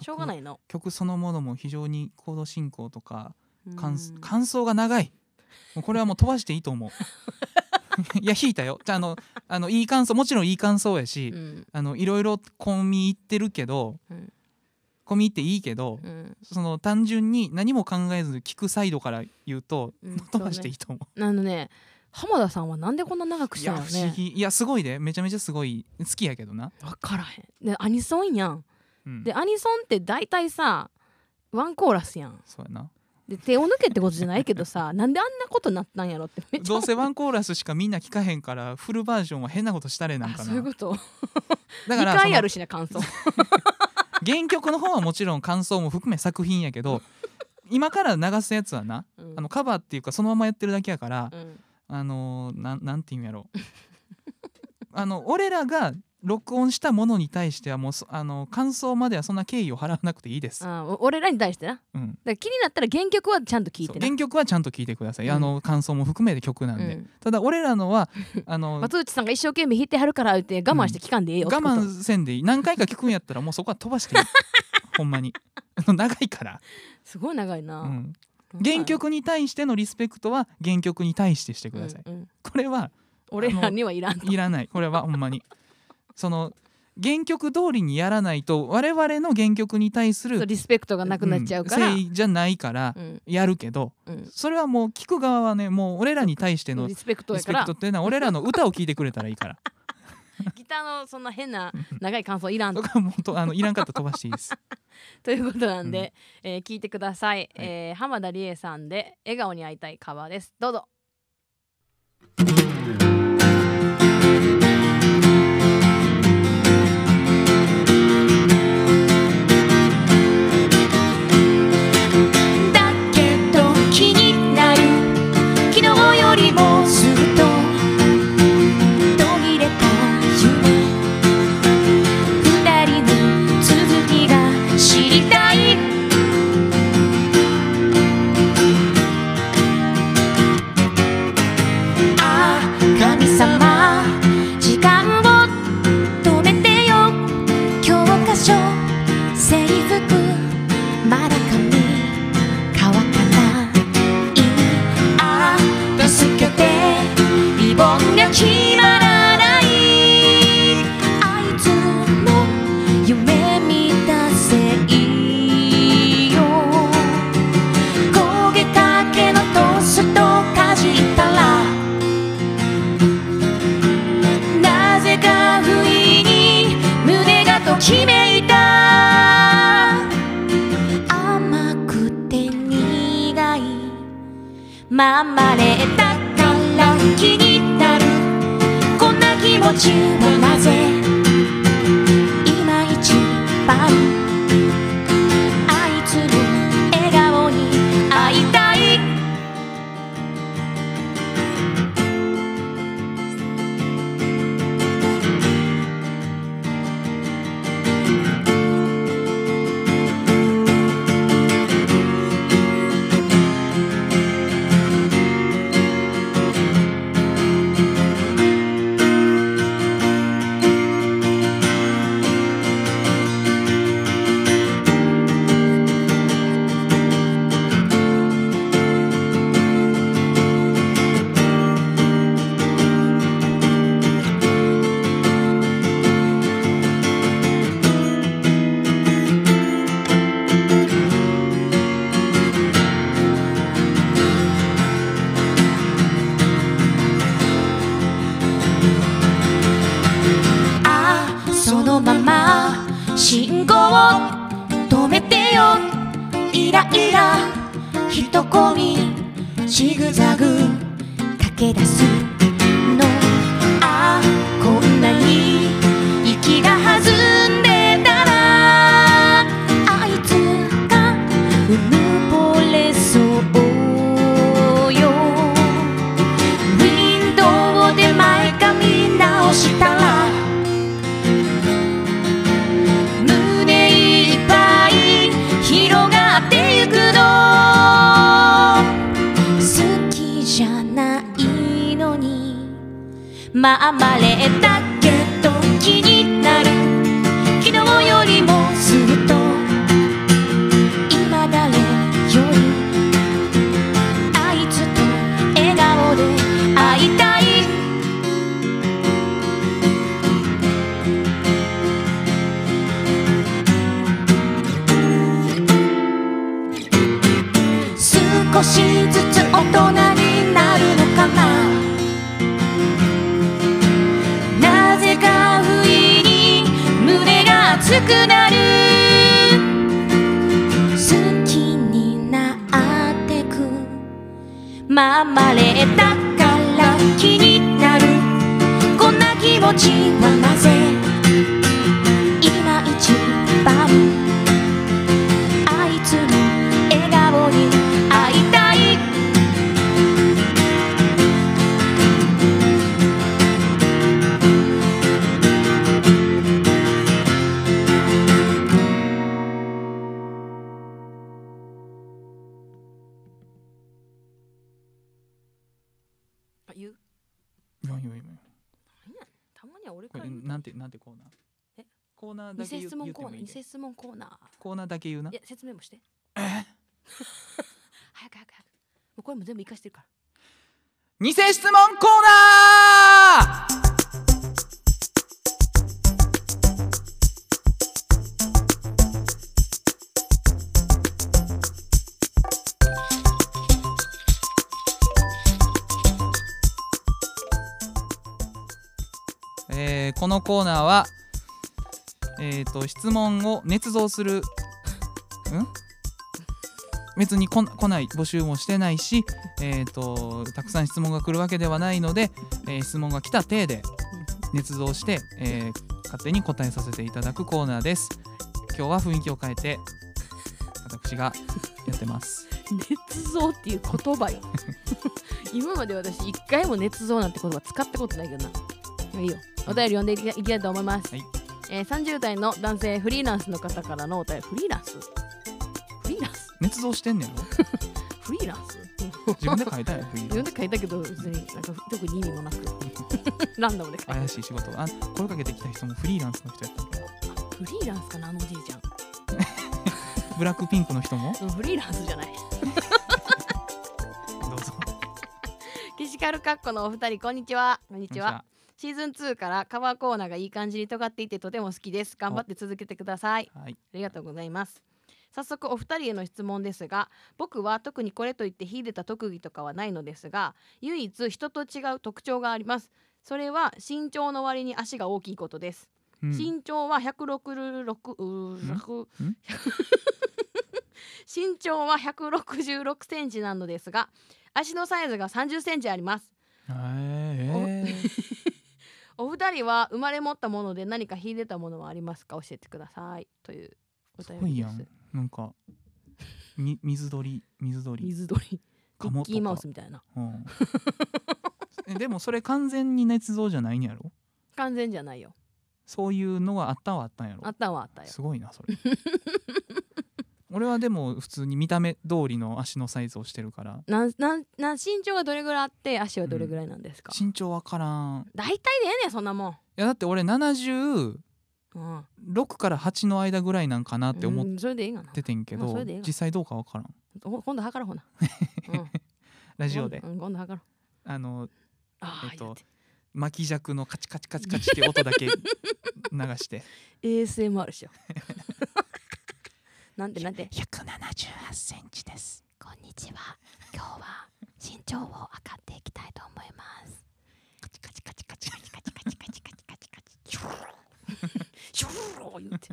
しょうがないの。曲そのものも非常にコード進行とか感想が長いこれはもう飛ばしていいと思う。(laughs) いや弾いたよ。じゃああのあのいい感想もちろんいい感想やし、うん。あのいろいろ込み入ってるけど、うん。込み入っていいけど、うん。その単純に何も考えず聞くサイドから言うと、うん飛ばしていいと思う。あのね浜田さんはなんでこんな長くしたのいや不思ね議。いやすごいで。めちゃめちゃすごい。好きやけどな、分からへん。でアニソンやん。うん、でアニソンって大体さワンコーラスやん。そうやなで手を抜けってことじゃないけどさ (laughs) なんであんなことになったんやろって。どうせワンコーラスしかみんな聞かへんからフルバージョンは変なことしたれなんあかな。そういうこと。(laughs) だから2回あそるしな感想。の (laughs) 原曲の方はもちろん感想も含め作品やけど今から流すやつはなうん。あのカバーっていうかそのままやってるだけやからうん。あのーなんなんていうんやろ。あの俺らが録音したものに対してはもうそあの感想まではそんな敬意を払わなくていいです。俺らに対してな。うん、ら気になったら原曲はちゃんと聞いて原曲はちゃんと聞いてください、うん。あの感想も含めて曲なんで、うん。ただ俺らのはあの我 (laughs) 松内さんが一生懸命弾いてはるから言って我慢して聞かんでええよ。ってこと慢せんでいい。何回か聞くんやったらもうそこは飛ばしていい。(laughs) ほんまに。長いから、すごい長いな、うん、うん原曲に対してのリスペクトは原曲に対してしてください、うんうんこれは俺らにはいらんといらないこれはほんまにその原曲通りにやらないと我々の原曲に対するリスペクトがなくなっちゃうから、ん誠意じゃないからうん。やるけどうん。それはもう聞く側はねもう俺らに対してのリリスペクトっていうのは俺らの歌を聴いてくれたらいいから。(laughs) ギターのそんな変な長い感想いらんと。と (laughs) かもうとあのいらんかったら飛ばしていいです。(laughs) ということなんで、えー聞いてください、えー浜田理恵さんで笑顔に会いたいカバーです。どうぞ生まれてまれただけ偽言う質問コーナー言ってもいいで。偽質問コーナー。コーナーだけ言うな。いや説明もして。え？(laughs) 早く早く早く。もうこれも全部生かしてるから。偽質問コーナー。えーこのコーナーは、えー、と質問を捏造するん？別にこ来ない募集もしてないし、えー、とたくさん質問が来るわけではないので、えー質問が来た体で捏造して、えー勝手に答えさせていただくコーナーです。今日は雰囲気を変えて私がやってます。捏造っていう言葉よ。(laughs) 今まで私一回も捏造なんて言葉使ったことないけどな。いいよ。お便り読んでいきいきたいと思います、はいえー、30代の男性フリーランスの方からのお便り。フリーランス？フリーランス？捏造してんねんろ？(laughs) フリーランス？自分で書いたんやフリーラン自分で書いたけど別になんか特に意味もなく。(laughs) ランダムで書いた。怪しい仕事。あ声かけてきた人もフリーランスの人やったんか。フリーランスかなあのおじいちゃん。(laughs) ブラックピンクの人も？うんフリーランスじゃない。どうぞ。キシカルカッコのお二人こんにちは。こんにちはシーズン2からカバーコーナーがいい感じに尖っていてとても好きです。頑張って続けてください。はい。ありがとうございます。早速お二人への質問ですが僕は特にこれといって秀でた特技とかはないのですが唯一人と違う特徴があります。それは身長の割に足が大きいことです、うん。身長は166うー100ん？(laughs) 身長は166センチなのですが足のサイズが30センチあります。えー、お二人は生まれ持ったもので何か秀でたものはありますか？教えてください。というお便りです。なんかみ (laughs) 水鳥。水鳥。水鳥。ミカモとか。ッキーマウスみたいな。うん。(laughs) えでもそれ完全に捏造じゃないんやろ？完全じゃないよ。そういうのがあったはあったんやろ？あったんはあったよ。すごいなそれ (laughs) 俺はでも普通に見た目通りの足のサイズをしてるから。なんなんなん身長がどれぐらいあって足はどれぐらいなんですか、身長わからん。大体でええねんそんなもん、いやだって俺76うん、から8の間ぐらいなんかなって思っててんけどまあそれでいいわ実際どうかわからん。お今度測ろうほな、(laughs) うん、ラジオで。うん今度測ろう。あのえっと巻き尺のカチカチカチカチって音だけ流して。(laughs) ASMR しようなんてなんて178センチです。こんにちは。今日は身長を測っていきたいと思います。カチカチカチカチカチカチカチカチカチカチカチシュー言って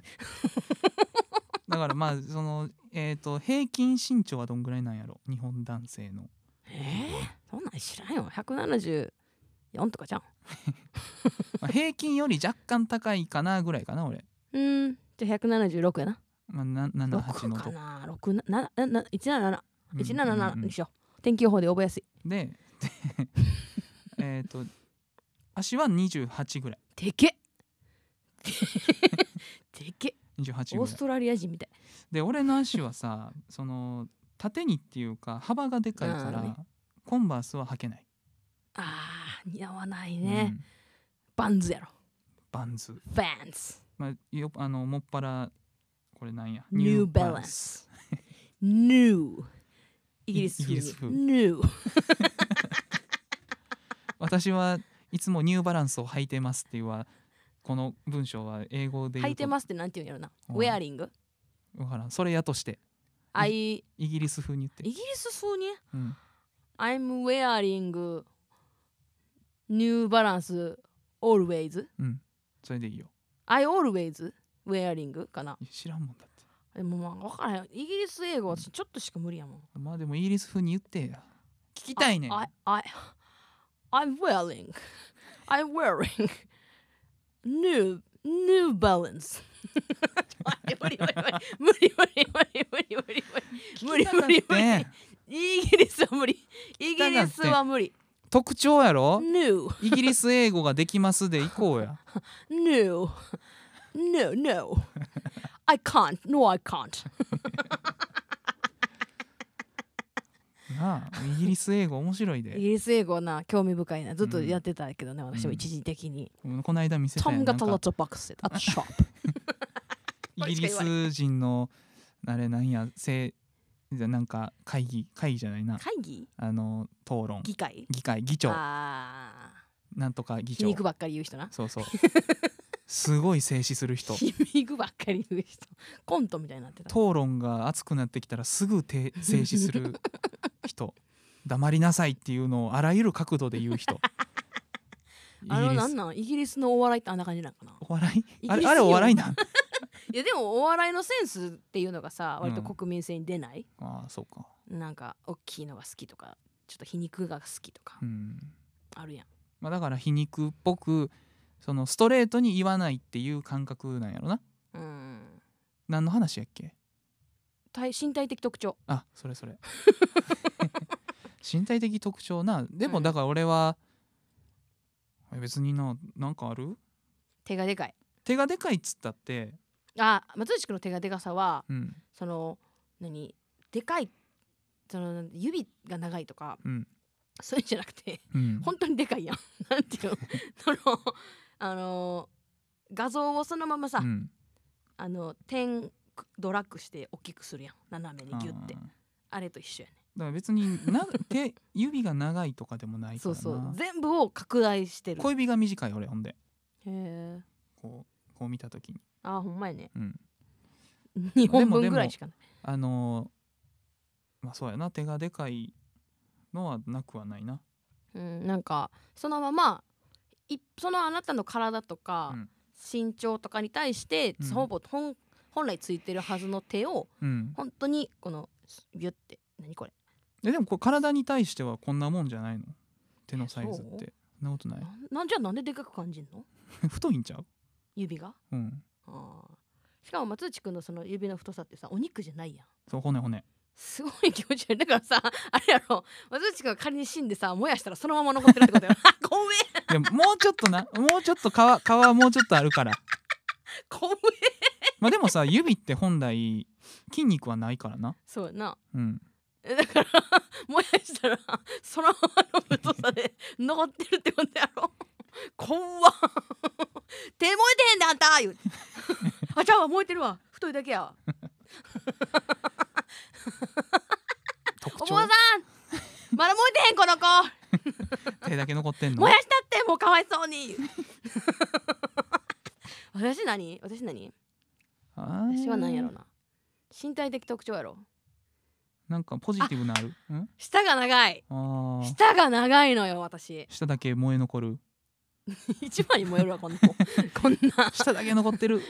からまあそのえっ、と平均身長はどんぐらいなんやろ日本男性のえー、そんなん知らんよ174とかじゃんまあ平均より若干高いかなぐらいかな俺、うんじゃあ176やなまあ、な78 6のと。かな。6なななな177うん177うんにしよう。天気予報で覚えやすい。でで (laughs) えっと足は28ぐらい。でけ。っ (laughs) でけ。っ28ぐらい。オーストラリア人みたい。で俺の足はさその縦にっていうか幅がでかいから、うんねコンバースは履けない、あー似合わないね、うん。バンズやろ。バンズ、バンズ。まあ、よあのもっぱらこれなんや？New Balance New イギリスイギリス風。New (laughs) 私はいつもニューバランスを履いてますっていうはこの文章は英語で言うと。履いてますってなんて言うんやろな。うん。ウェアリングわからん。それやとして。あいイイギリス風に言って。ギリス風に？うん。I'm wearing New Balance always うん。それでいいよ。I always wearing かな。いや知らんもんだって。でもまあ分からへんイギリス英語はちょっとしか無理やもん。まあでもイギリス風に言ってや。聞きたいねん。I, I, I'm wearing. (laughs) I'm wearing new new balance. (laughs) 無理無理無理無理無理無理無理無理無理無理無理イギリスは無理イギリスは無理特徴やろ new イギリス英語ができますでいこうや no no no. I can't. No I can't. (laughs) なあイギリス英語面白いイでギリス英語はな興味深いな。ずっとやってたけどね、私も一時的に、うんこの間見せたや Tom んな got ん a か lot of boxes at the shop イギリス人のあれなんやせじゃなんか会議会議じゃないな。会議？あの討論。議会？議会議長。あなんとか議ー皮長。肉ばっかり言う人な。そうそう (laughs) すごい静止する人。皮肉ばっかり言う人。コントみたいになってた。討論が熱くなってきたらすぐて静止する人。黙りなさいっていうのをあらゆる角度で言う人。(laughs) あれはイギリス。なんなん？イギリスのお笑いってあんな感じなんかな？お笑い？あれあれお笑いなん？(laughs) いやでもお笑いのセンスっていうのがさ割とうん。国民性に出ない、ああそうか。なんか大きいのが好きとかちょっと皮肉が好きとかうん。あるやん。まあだから皮肉っぽくそのストレートに言わないっていう感覚なんやろな。うん。何の話やっけ？体身体的特徴。あそれそれ。(laughs) 身体的特徴な。でうん。もだから俺は、え別にななんかある？手がでかい。手がでかいっつったって。あ松内くんの手がでかさはうん。その何？でかいその指が長いとかうん。そういうんじゃなくてうん。本当にでかいやん。(laughs) なんていうの？そのあの画像をそのままさ、うん。あの点ドラッグして大きくするやん。斜めにギュッて。あれと一緒やねから別にな (laughs) 手指が長いとかでもないからな。そうそう。全部を拡大してる。小指が短い俺ほんで。へえこうこう見た時に、あほんまやね。うん、2本分ぐらいしかない。あのーまあそうやな。手がでかいのはなくはないな。うん、なんかそのままいそのあなたの体とか、うん。身長とかに対して、うん。ほぼ本本来ついてるはずの手をうん。本当にこのビュって何これ。ででもこれ体に対してはこんなもんじゃないの？手のサイズって。そんなことない？なんじゃあなんででかく感じんの？(laughs) 太いんちゃう？指が？うん。あー。しかも松内くんのその指の太さってさお肉じゃないやん。そう骨骨すごい気持ち悪いだからさ (laughs) あれやろ。松内くんが仮に死んでさ燃やしたらそのまま残ってるってことよ。怖えでももうちょっとな。もうちょっと皮皮はもうちょっとあるから。(laughs) 怖えまあでもさ指って本来筋肉はないからな。そうやな。うん。えだから燃やしたらそのままの太さで (laughs) 残ってるってことやろ。怖っ。手燃えてへんであんた。言うて。あちゃうわ燃えてるわ。太いだけやわお坊さんまだ燃えてへんこの子。(laughs) 手だけ残ってんの？燃やしたってもうかわいそうに。(laughs) 私何？私何？私は何やろな。身体的特徴やろ。なんかポジティブなある？うん？舌が長い。舌が長いのよ私。舌だけ燃え残る？(laughs) 一番に燃えるわこんなこんな。舌だけ残ってる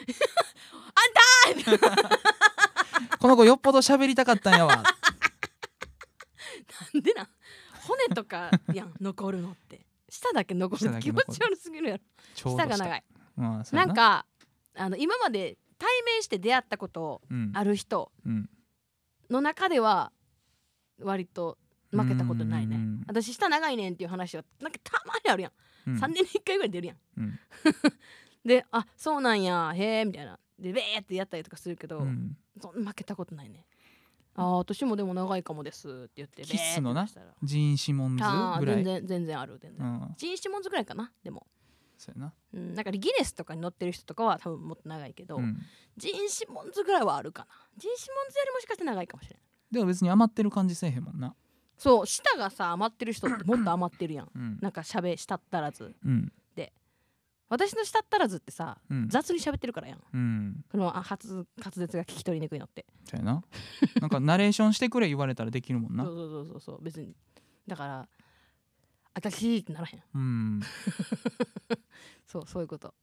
この子よっぽど喋りたかったんやわ。なんでなん？骨とかやん残るのって。舌だけ残る気持ち悪すぎるやろ。舌が長い。うんそうやな。んかあの今まで対面して出会ったことうん。ある人うん。の中では割と負けたことないね。うん私舌長いねんっていう話はなんかたまにあるやん、うん。3年に1回ぐらい出るやん。うん。(laughs) であそうなんやへえみたいなでベーってやったりとかするけど、うん。そんな負けたことないね。あー私もでも長いかもですって言ってキッスのなジーン・シモンズぐらい。全然全然ある全然、うん。ジーン・シモンズぐらいかなでも、そうやな。うん、なんかギネスとかに載ってる人とかは多分もっと長いけど、うん。ジーン・シモンズぐらいはあるかな。ジーン・シモンズよりもしかして長いかもしれないでも別に余ってる感じせえへんもんな。そう舌がさ余ってる人ってもっと余ってるやん。うん。なんか喋したったらず。うん私のしたったらずってさうん。雑に喋ってるからやん。うん。このあ発滑舌が聞き取りにくいのって。そうやな。なんかナレーションしてくれ言われたらできるもんな。そうそうそうそうそう。別にだから私ってならへん。うん。(laughs) そうそういうこと。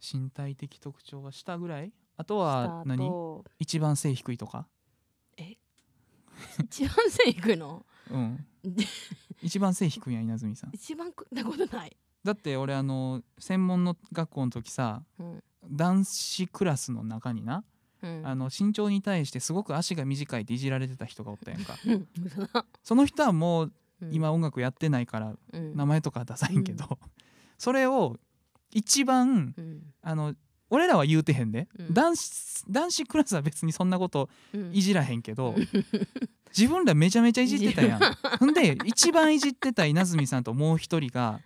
身体的特徴が下ぐらい？あとは何？ト一番背低いとか？一番背低いの？うん。(laughs) 一番背低いんや稲積さん。一番食ったことない、だって俺あの専門の学校の時さうん。男子クラスの中にな、うん、あの身長に対してすごく足が短いっていじられてた人がおったやんか。(laughs) その人はもううん。今音楽やってないからうん。名前とかは出さへんけど、(laughs) それを一番うん。あの俺らは言うてへんで、うん。男子男子クラスは別にそんなことうん。いじらへんけど、自分らめちゃめちゃいじってたやん。ほんで一番いじってた稲積さんともう一人が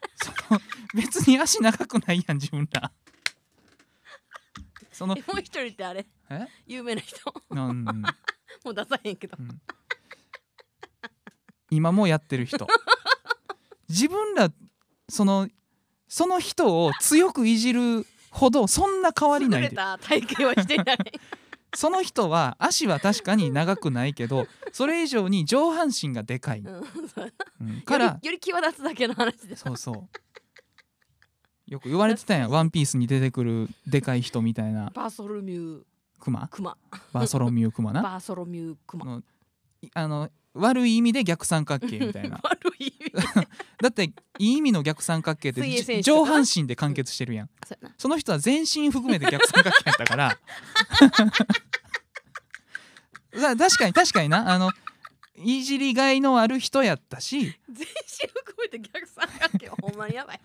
(laughs) その別に足長くないやん自分ら。(laughs) そのえもう一人ってあれ？え？有名な人？うん (laughs) もう出さへんけど。うん。今もやってる人。自分らそのその人を強くいじるほどそんな変わりないで。体型はしてないその人は足は確かに長くないけどそれ以上に上半身がでかい、うんからより際立つだけの話でそうそう。よく言われてたやん「ワンピースに出てくるでかい人みたいな。バーソロミュー。クマ？クマ。バーソロミュークマな？バーソロミュークマ。あの悪い意味で逆三角形みたいな。(laughs) 悪い意味。(laughs) だっていい意味の逆三角形って上半身で完結してるやん、そうやな。その人は全身含めて逆三角形やったから。(laughs) さ確かに確かにな。あのいじりがいのある人やったし、全身含めて逆三角形はほんまにやばい。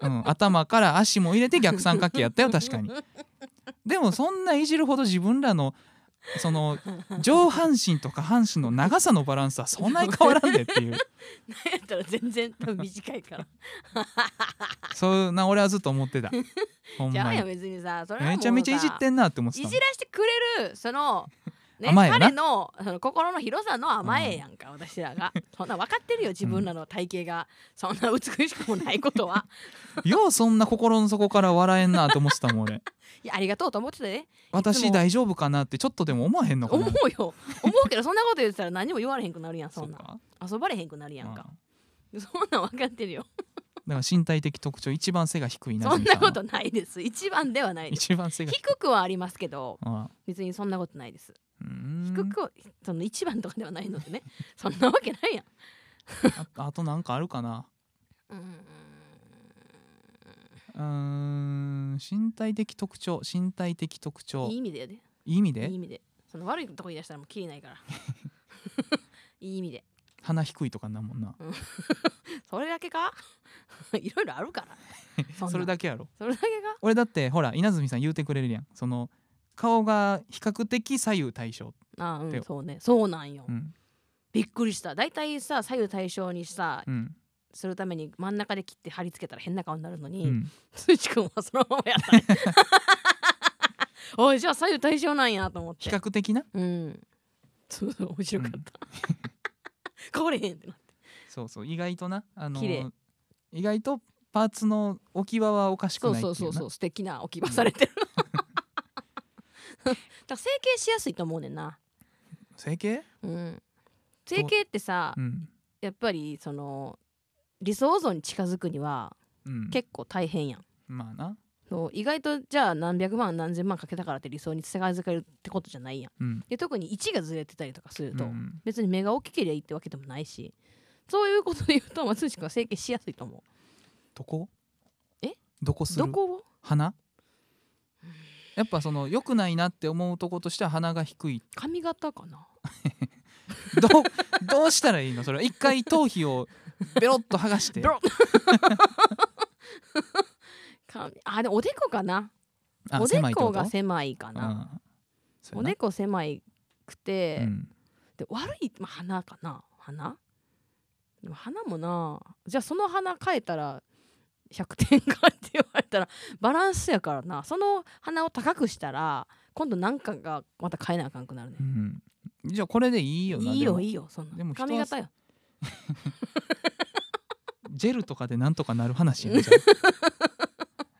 うん、頭から足も入れて逆三角形やったよ確かに。でもそんないじるほど自分らのその上半身と下半身の長さのバランスはそんなに変わらんでっていう。なんやったら全然多分短いから。そうな俺はずっと思ってた。ほんじゃあや別にさそれはもうさめちゃめちゃいじってんなって思ってたもん。いじらしてくれるその、ね、甘えやな。彼のその心の広さの甘えやんか、私らが。そんな分かってるよ自分らの体型が。そんな美しくもないことは。ようそんな心の底から笑えんなって思ってたもん俺ありがとうと思ってたね私大丈夫かなってちょっとでも思わへんのかな。思うよ。思うけどそんなこと言ってたら何も言われへんくなるやんそんな遊ばれへんくなるやんか。うんそんなん分かってるよ。だから身体的特徴一番背が低いなそんなことないです。一番ではないです。一番背が低くはありますけどあ。別にそんなことないです。低くはその一番とかではないのでね。そんなわけないやん。ああとなんかあるかな。うんうーん身体的特徴身体的特徴。いい意味でやでいい意味で？いい意味で。その悪いとこ言い出したらもうきりないから。(laughs) いい意味で。鼻低いとかなんもんな。(laughs) それだけか？(laughs) いろいろあるから。それだけやろ。それだけか？俺だってほら稲積さん言うてくれるやん。その顔が比較的左右対称あうでんそうね。そうなんよ、うん。びっくりした。大体さ左右対称にさうんするために真ん中で切って貼り付けたら変な顔になるのうに、ん。ついちくんはそのままやった。ねおいじゃあ左右対称なんやと思って。比較的な？うん。そうそう面白かった、変われへんってなって。そうそう意外とな。あの綺麗。意外とパーツの置き場はおかしくないそうそうそう素敵な置き場されてる、(laughs) だから整形しやすいと思うねんな。整形？うん。整形ってさうん。やっぱりその理想像に近づくにはうん。結構大変やん。まあな。意外とじゃあ何百万何千万かけたからって理想に近づけるってことじゃないやん。うん。で特に位置がずれてたりとかすると、うん。別に目が大きければいいってわけでもないし。そういうことで言うと松内君は整形しやすいと思どこ？え？どこする？うどこ？を鼻？やっぱその良くないなって思うとことしては鼻が低い。髪型かな。(laughs) どうどうしたらいいの？それは。一回頭皮をベロッと剥がして。(laughs) あでもおでこかな。あおでこが狭いかな、うん。おでこ狭いくて、うん。で悪い、まあ、鼻かな。鼻？でも鼻もな。じゃあその鼻変えたら100点かって言われたらバランスやからな。その鼻を高くしたら今度なんかがまた変えなあかんくなるね。うん。じゃあこれでいいよな。いいよいいよそんな。でも髪型よジェルとかでなんとかなる話やんじゃあ。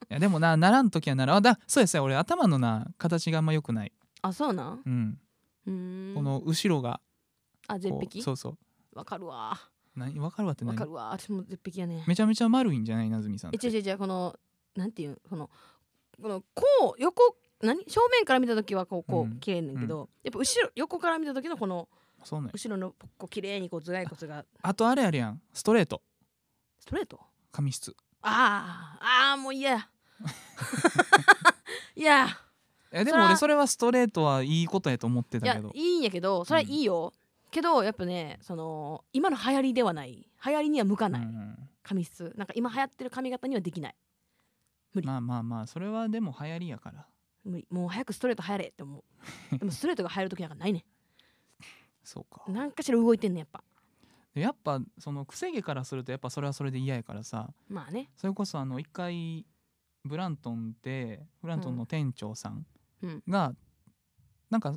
(laughs) いやでもなならん時はならあだそうやそうや俺頭のな形があんま良くない、あそうなん？うん、うーん。この後ろがこうあ絶壁？そうそう。わかるわ。何？分かるわって何？わかるわ。私も絶壁やねめちゃめちゃ丸いんじゃない？なずみさんえ違う違う違うこのなんていうこのこのこう横何？正面から見た時はこうこうん。う綺麗ねんけど、やっぱ後ろ横から見た時のこのそうね。後ろのこう綺麗にこう頭蓋骨が。あとあれあるやん。ストレート。ストレート？髪質。ああああもう嫌。やいやえでも俺それはストレートはいいことやと思ってたけど。いいんやけどそれはいいよ、けどやっぱねその今の流行りではない。流行りには向かない、うん髪質。なんか今流行ってる髪型にはできない。無理。まあまあまあそれはでも流行りやから。無理。もう早くストレート流行れって思う。でもストレートが流行る時なんかないねそうか。んなんかしら動いてんねんやっぱ。でやっぱそのくせ毛からするとやっぱそれはそれで嫌やからさ。まあね。それこそあの一回ブラントンでブラントンの店長さんうん。がなんか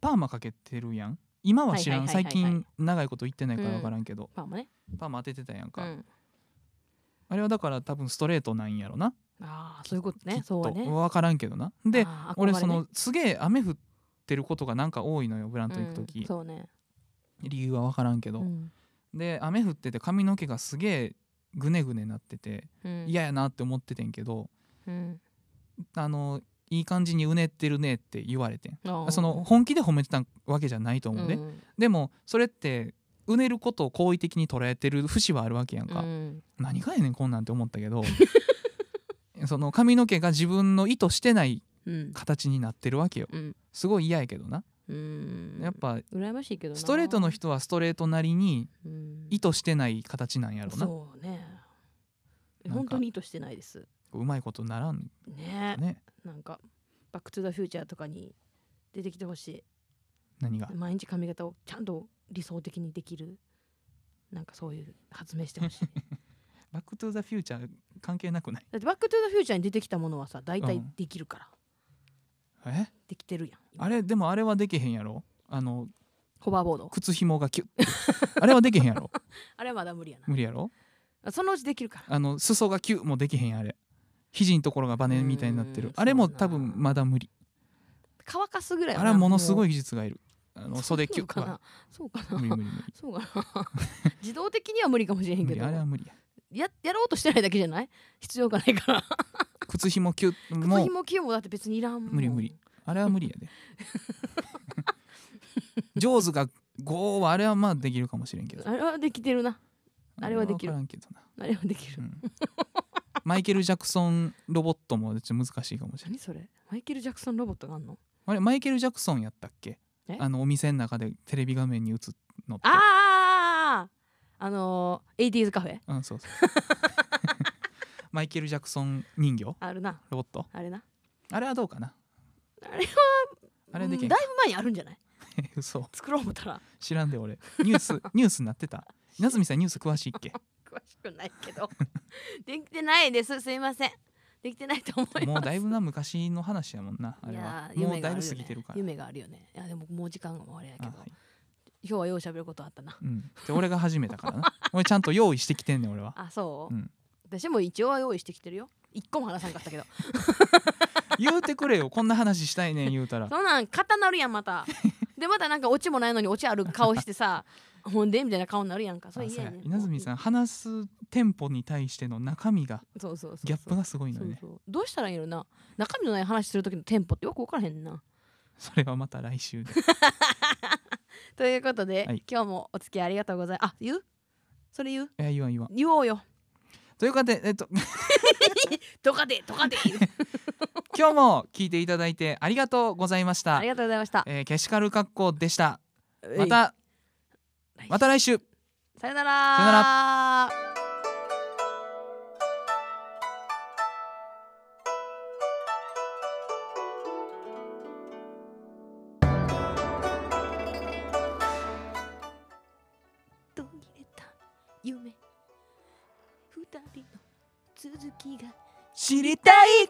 パーマかけてるやん。今は知らん。最近長いこと言ってないから分からんけど、まあまあね。パーマ当ててたやんか、うん。あれはだから多分ストレートなんやろな。ああそういうこときっと。ねそうはね。分からんけどな。で俺そのすげえ雨降ってることがなんか多いのよブラントン行く時、うんそうね。理由は分からんけど、うん。で雨降ってて髪の毛がすげえぐねぐねなっててうん。嫌やなって思っててんけどうん。あのいい感じにうねってるねって言われてその本気で褒めてたわけじゃないと思うね、ん。でもそれってうねることを好意的に捉えてる節はあるわけやんか、うん。何がやねんこんなんって思ったけど。(laughs) その髪の毛が自分の意図してないうん形になってるわけよ。うん。すごい嫌やけどな。うん。やっぱ羨ましいけどな。ストレートの人はストレートなりにうん。意図してない形なんやろな。そうね。本当に意図してないです。うまいことならんね。ね。なんか「バック・トゥ・ザ・フューチャー」とかに出てきてほし何が？い毎日髪型をちゃんと理想的にできる。なんかそういう発明してほしい。(laughs) バックトゥザフューチャー関係なくない？だって「バック・トゥ・ザ・フューチャー」に出てきたものはさ大体うんできるから、え？できてるやん今。あれでもあれはできへんやろ？あのホバーボード。靴紐がキュッ。あれはできへんやろ？(laughs) あれはまだ無理や無理やろ？なそのうちできるから。あの裾がキュッもできへんあれ。肘のところがバネみたいになってる。うんあれも多分まだ無理。乾かすぐらいはあれはものすごいい技術がいる。あの袖キュッかそうかな。無理無理無理。そうかな。(laughs) 自動的には無理かもしれへんけど。あれは無理やややろうとしてないだけじゃない？必要がないから。靴紐キュッ靴も紐キュもだって別にいらん無理無理。あれは無理やで。(laughs) 上手が5はあれはまあできるかもしれんけど。あれはできてるな。あれはできる。あれはできる、うん。マイケル・ジャクソンロボットもちょっと難しいかもしれない何それ？マイケル・ジャクソンロボットがあんの？あれマイケル・ジャクソンやったっけ？え？あのお店の中でテレビ画面に映っのって。あああのー、80s カフェ。うんそうそう。(laughs) マイケル・ジャクソン人形？ロあるな。ボット？あれな。あれはどうかな？あれはあれでだいぶ前にあるんじゃない？(laughs) 嘘。作ろう思ったら。知らんで俺。ニュース (laughs) ニュースになってた。稲積さんニュース詳しいっけ？詳しくないけど。できてないです。すいません。できてないと思います。もうだいぶな昔の話やもんなあいれはもうだいぶ過ぎてるから。夢があるよね。いやでももう時間がもうあれやけど、あはい今日はよう喋ることあったな。うん、で俺が始めたからな。(laughs) 俺ちゃんと用意してきてんねん俺は。あそう、うん。私も一応は用意してきてるよ。一個も話さんかったけど。(laughs) 言うてくれよ。こんな話したいねん言うたら。そんなん固なるやんまた。でまたなんかオチもないのにオチある顔してさ (laughs) ほんでみたいな顔になるやんか。そうや。嫌やねん。稲積さん話すテンポに対しての中身がそうそうそうギャップがすごいのよね。どうしたらいいのな？中身のない話する時のテンポってよく分からへんな。それはまた来週でということで、はい。今日もお付き合いありがとうございますあ言う？それ言う？いや言わん言わん。言おうよ。ということでえっと (laughs) (laughs) とかでとかで。今日も聞いていただいてありがとうございました。ありがとうございました。えー、ケシカル格好でした。またまた来週。さよなら。さよな途知りたい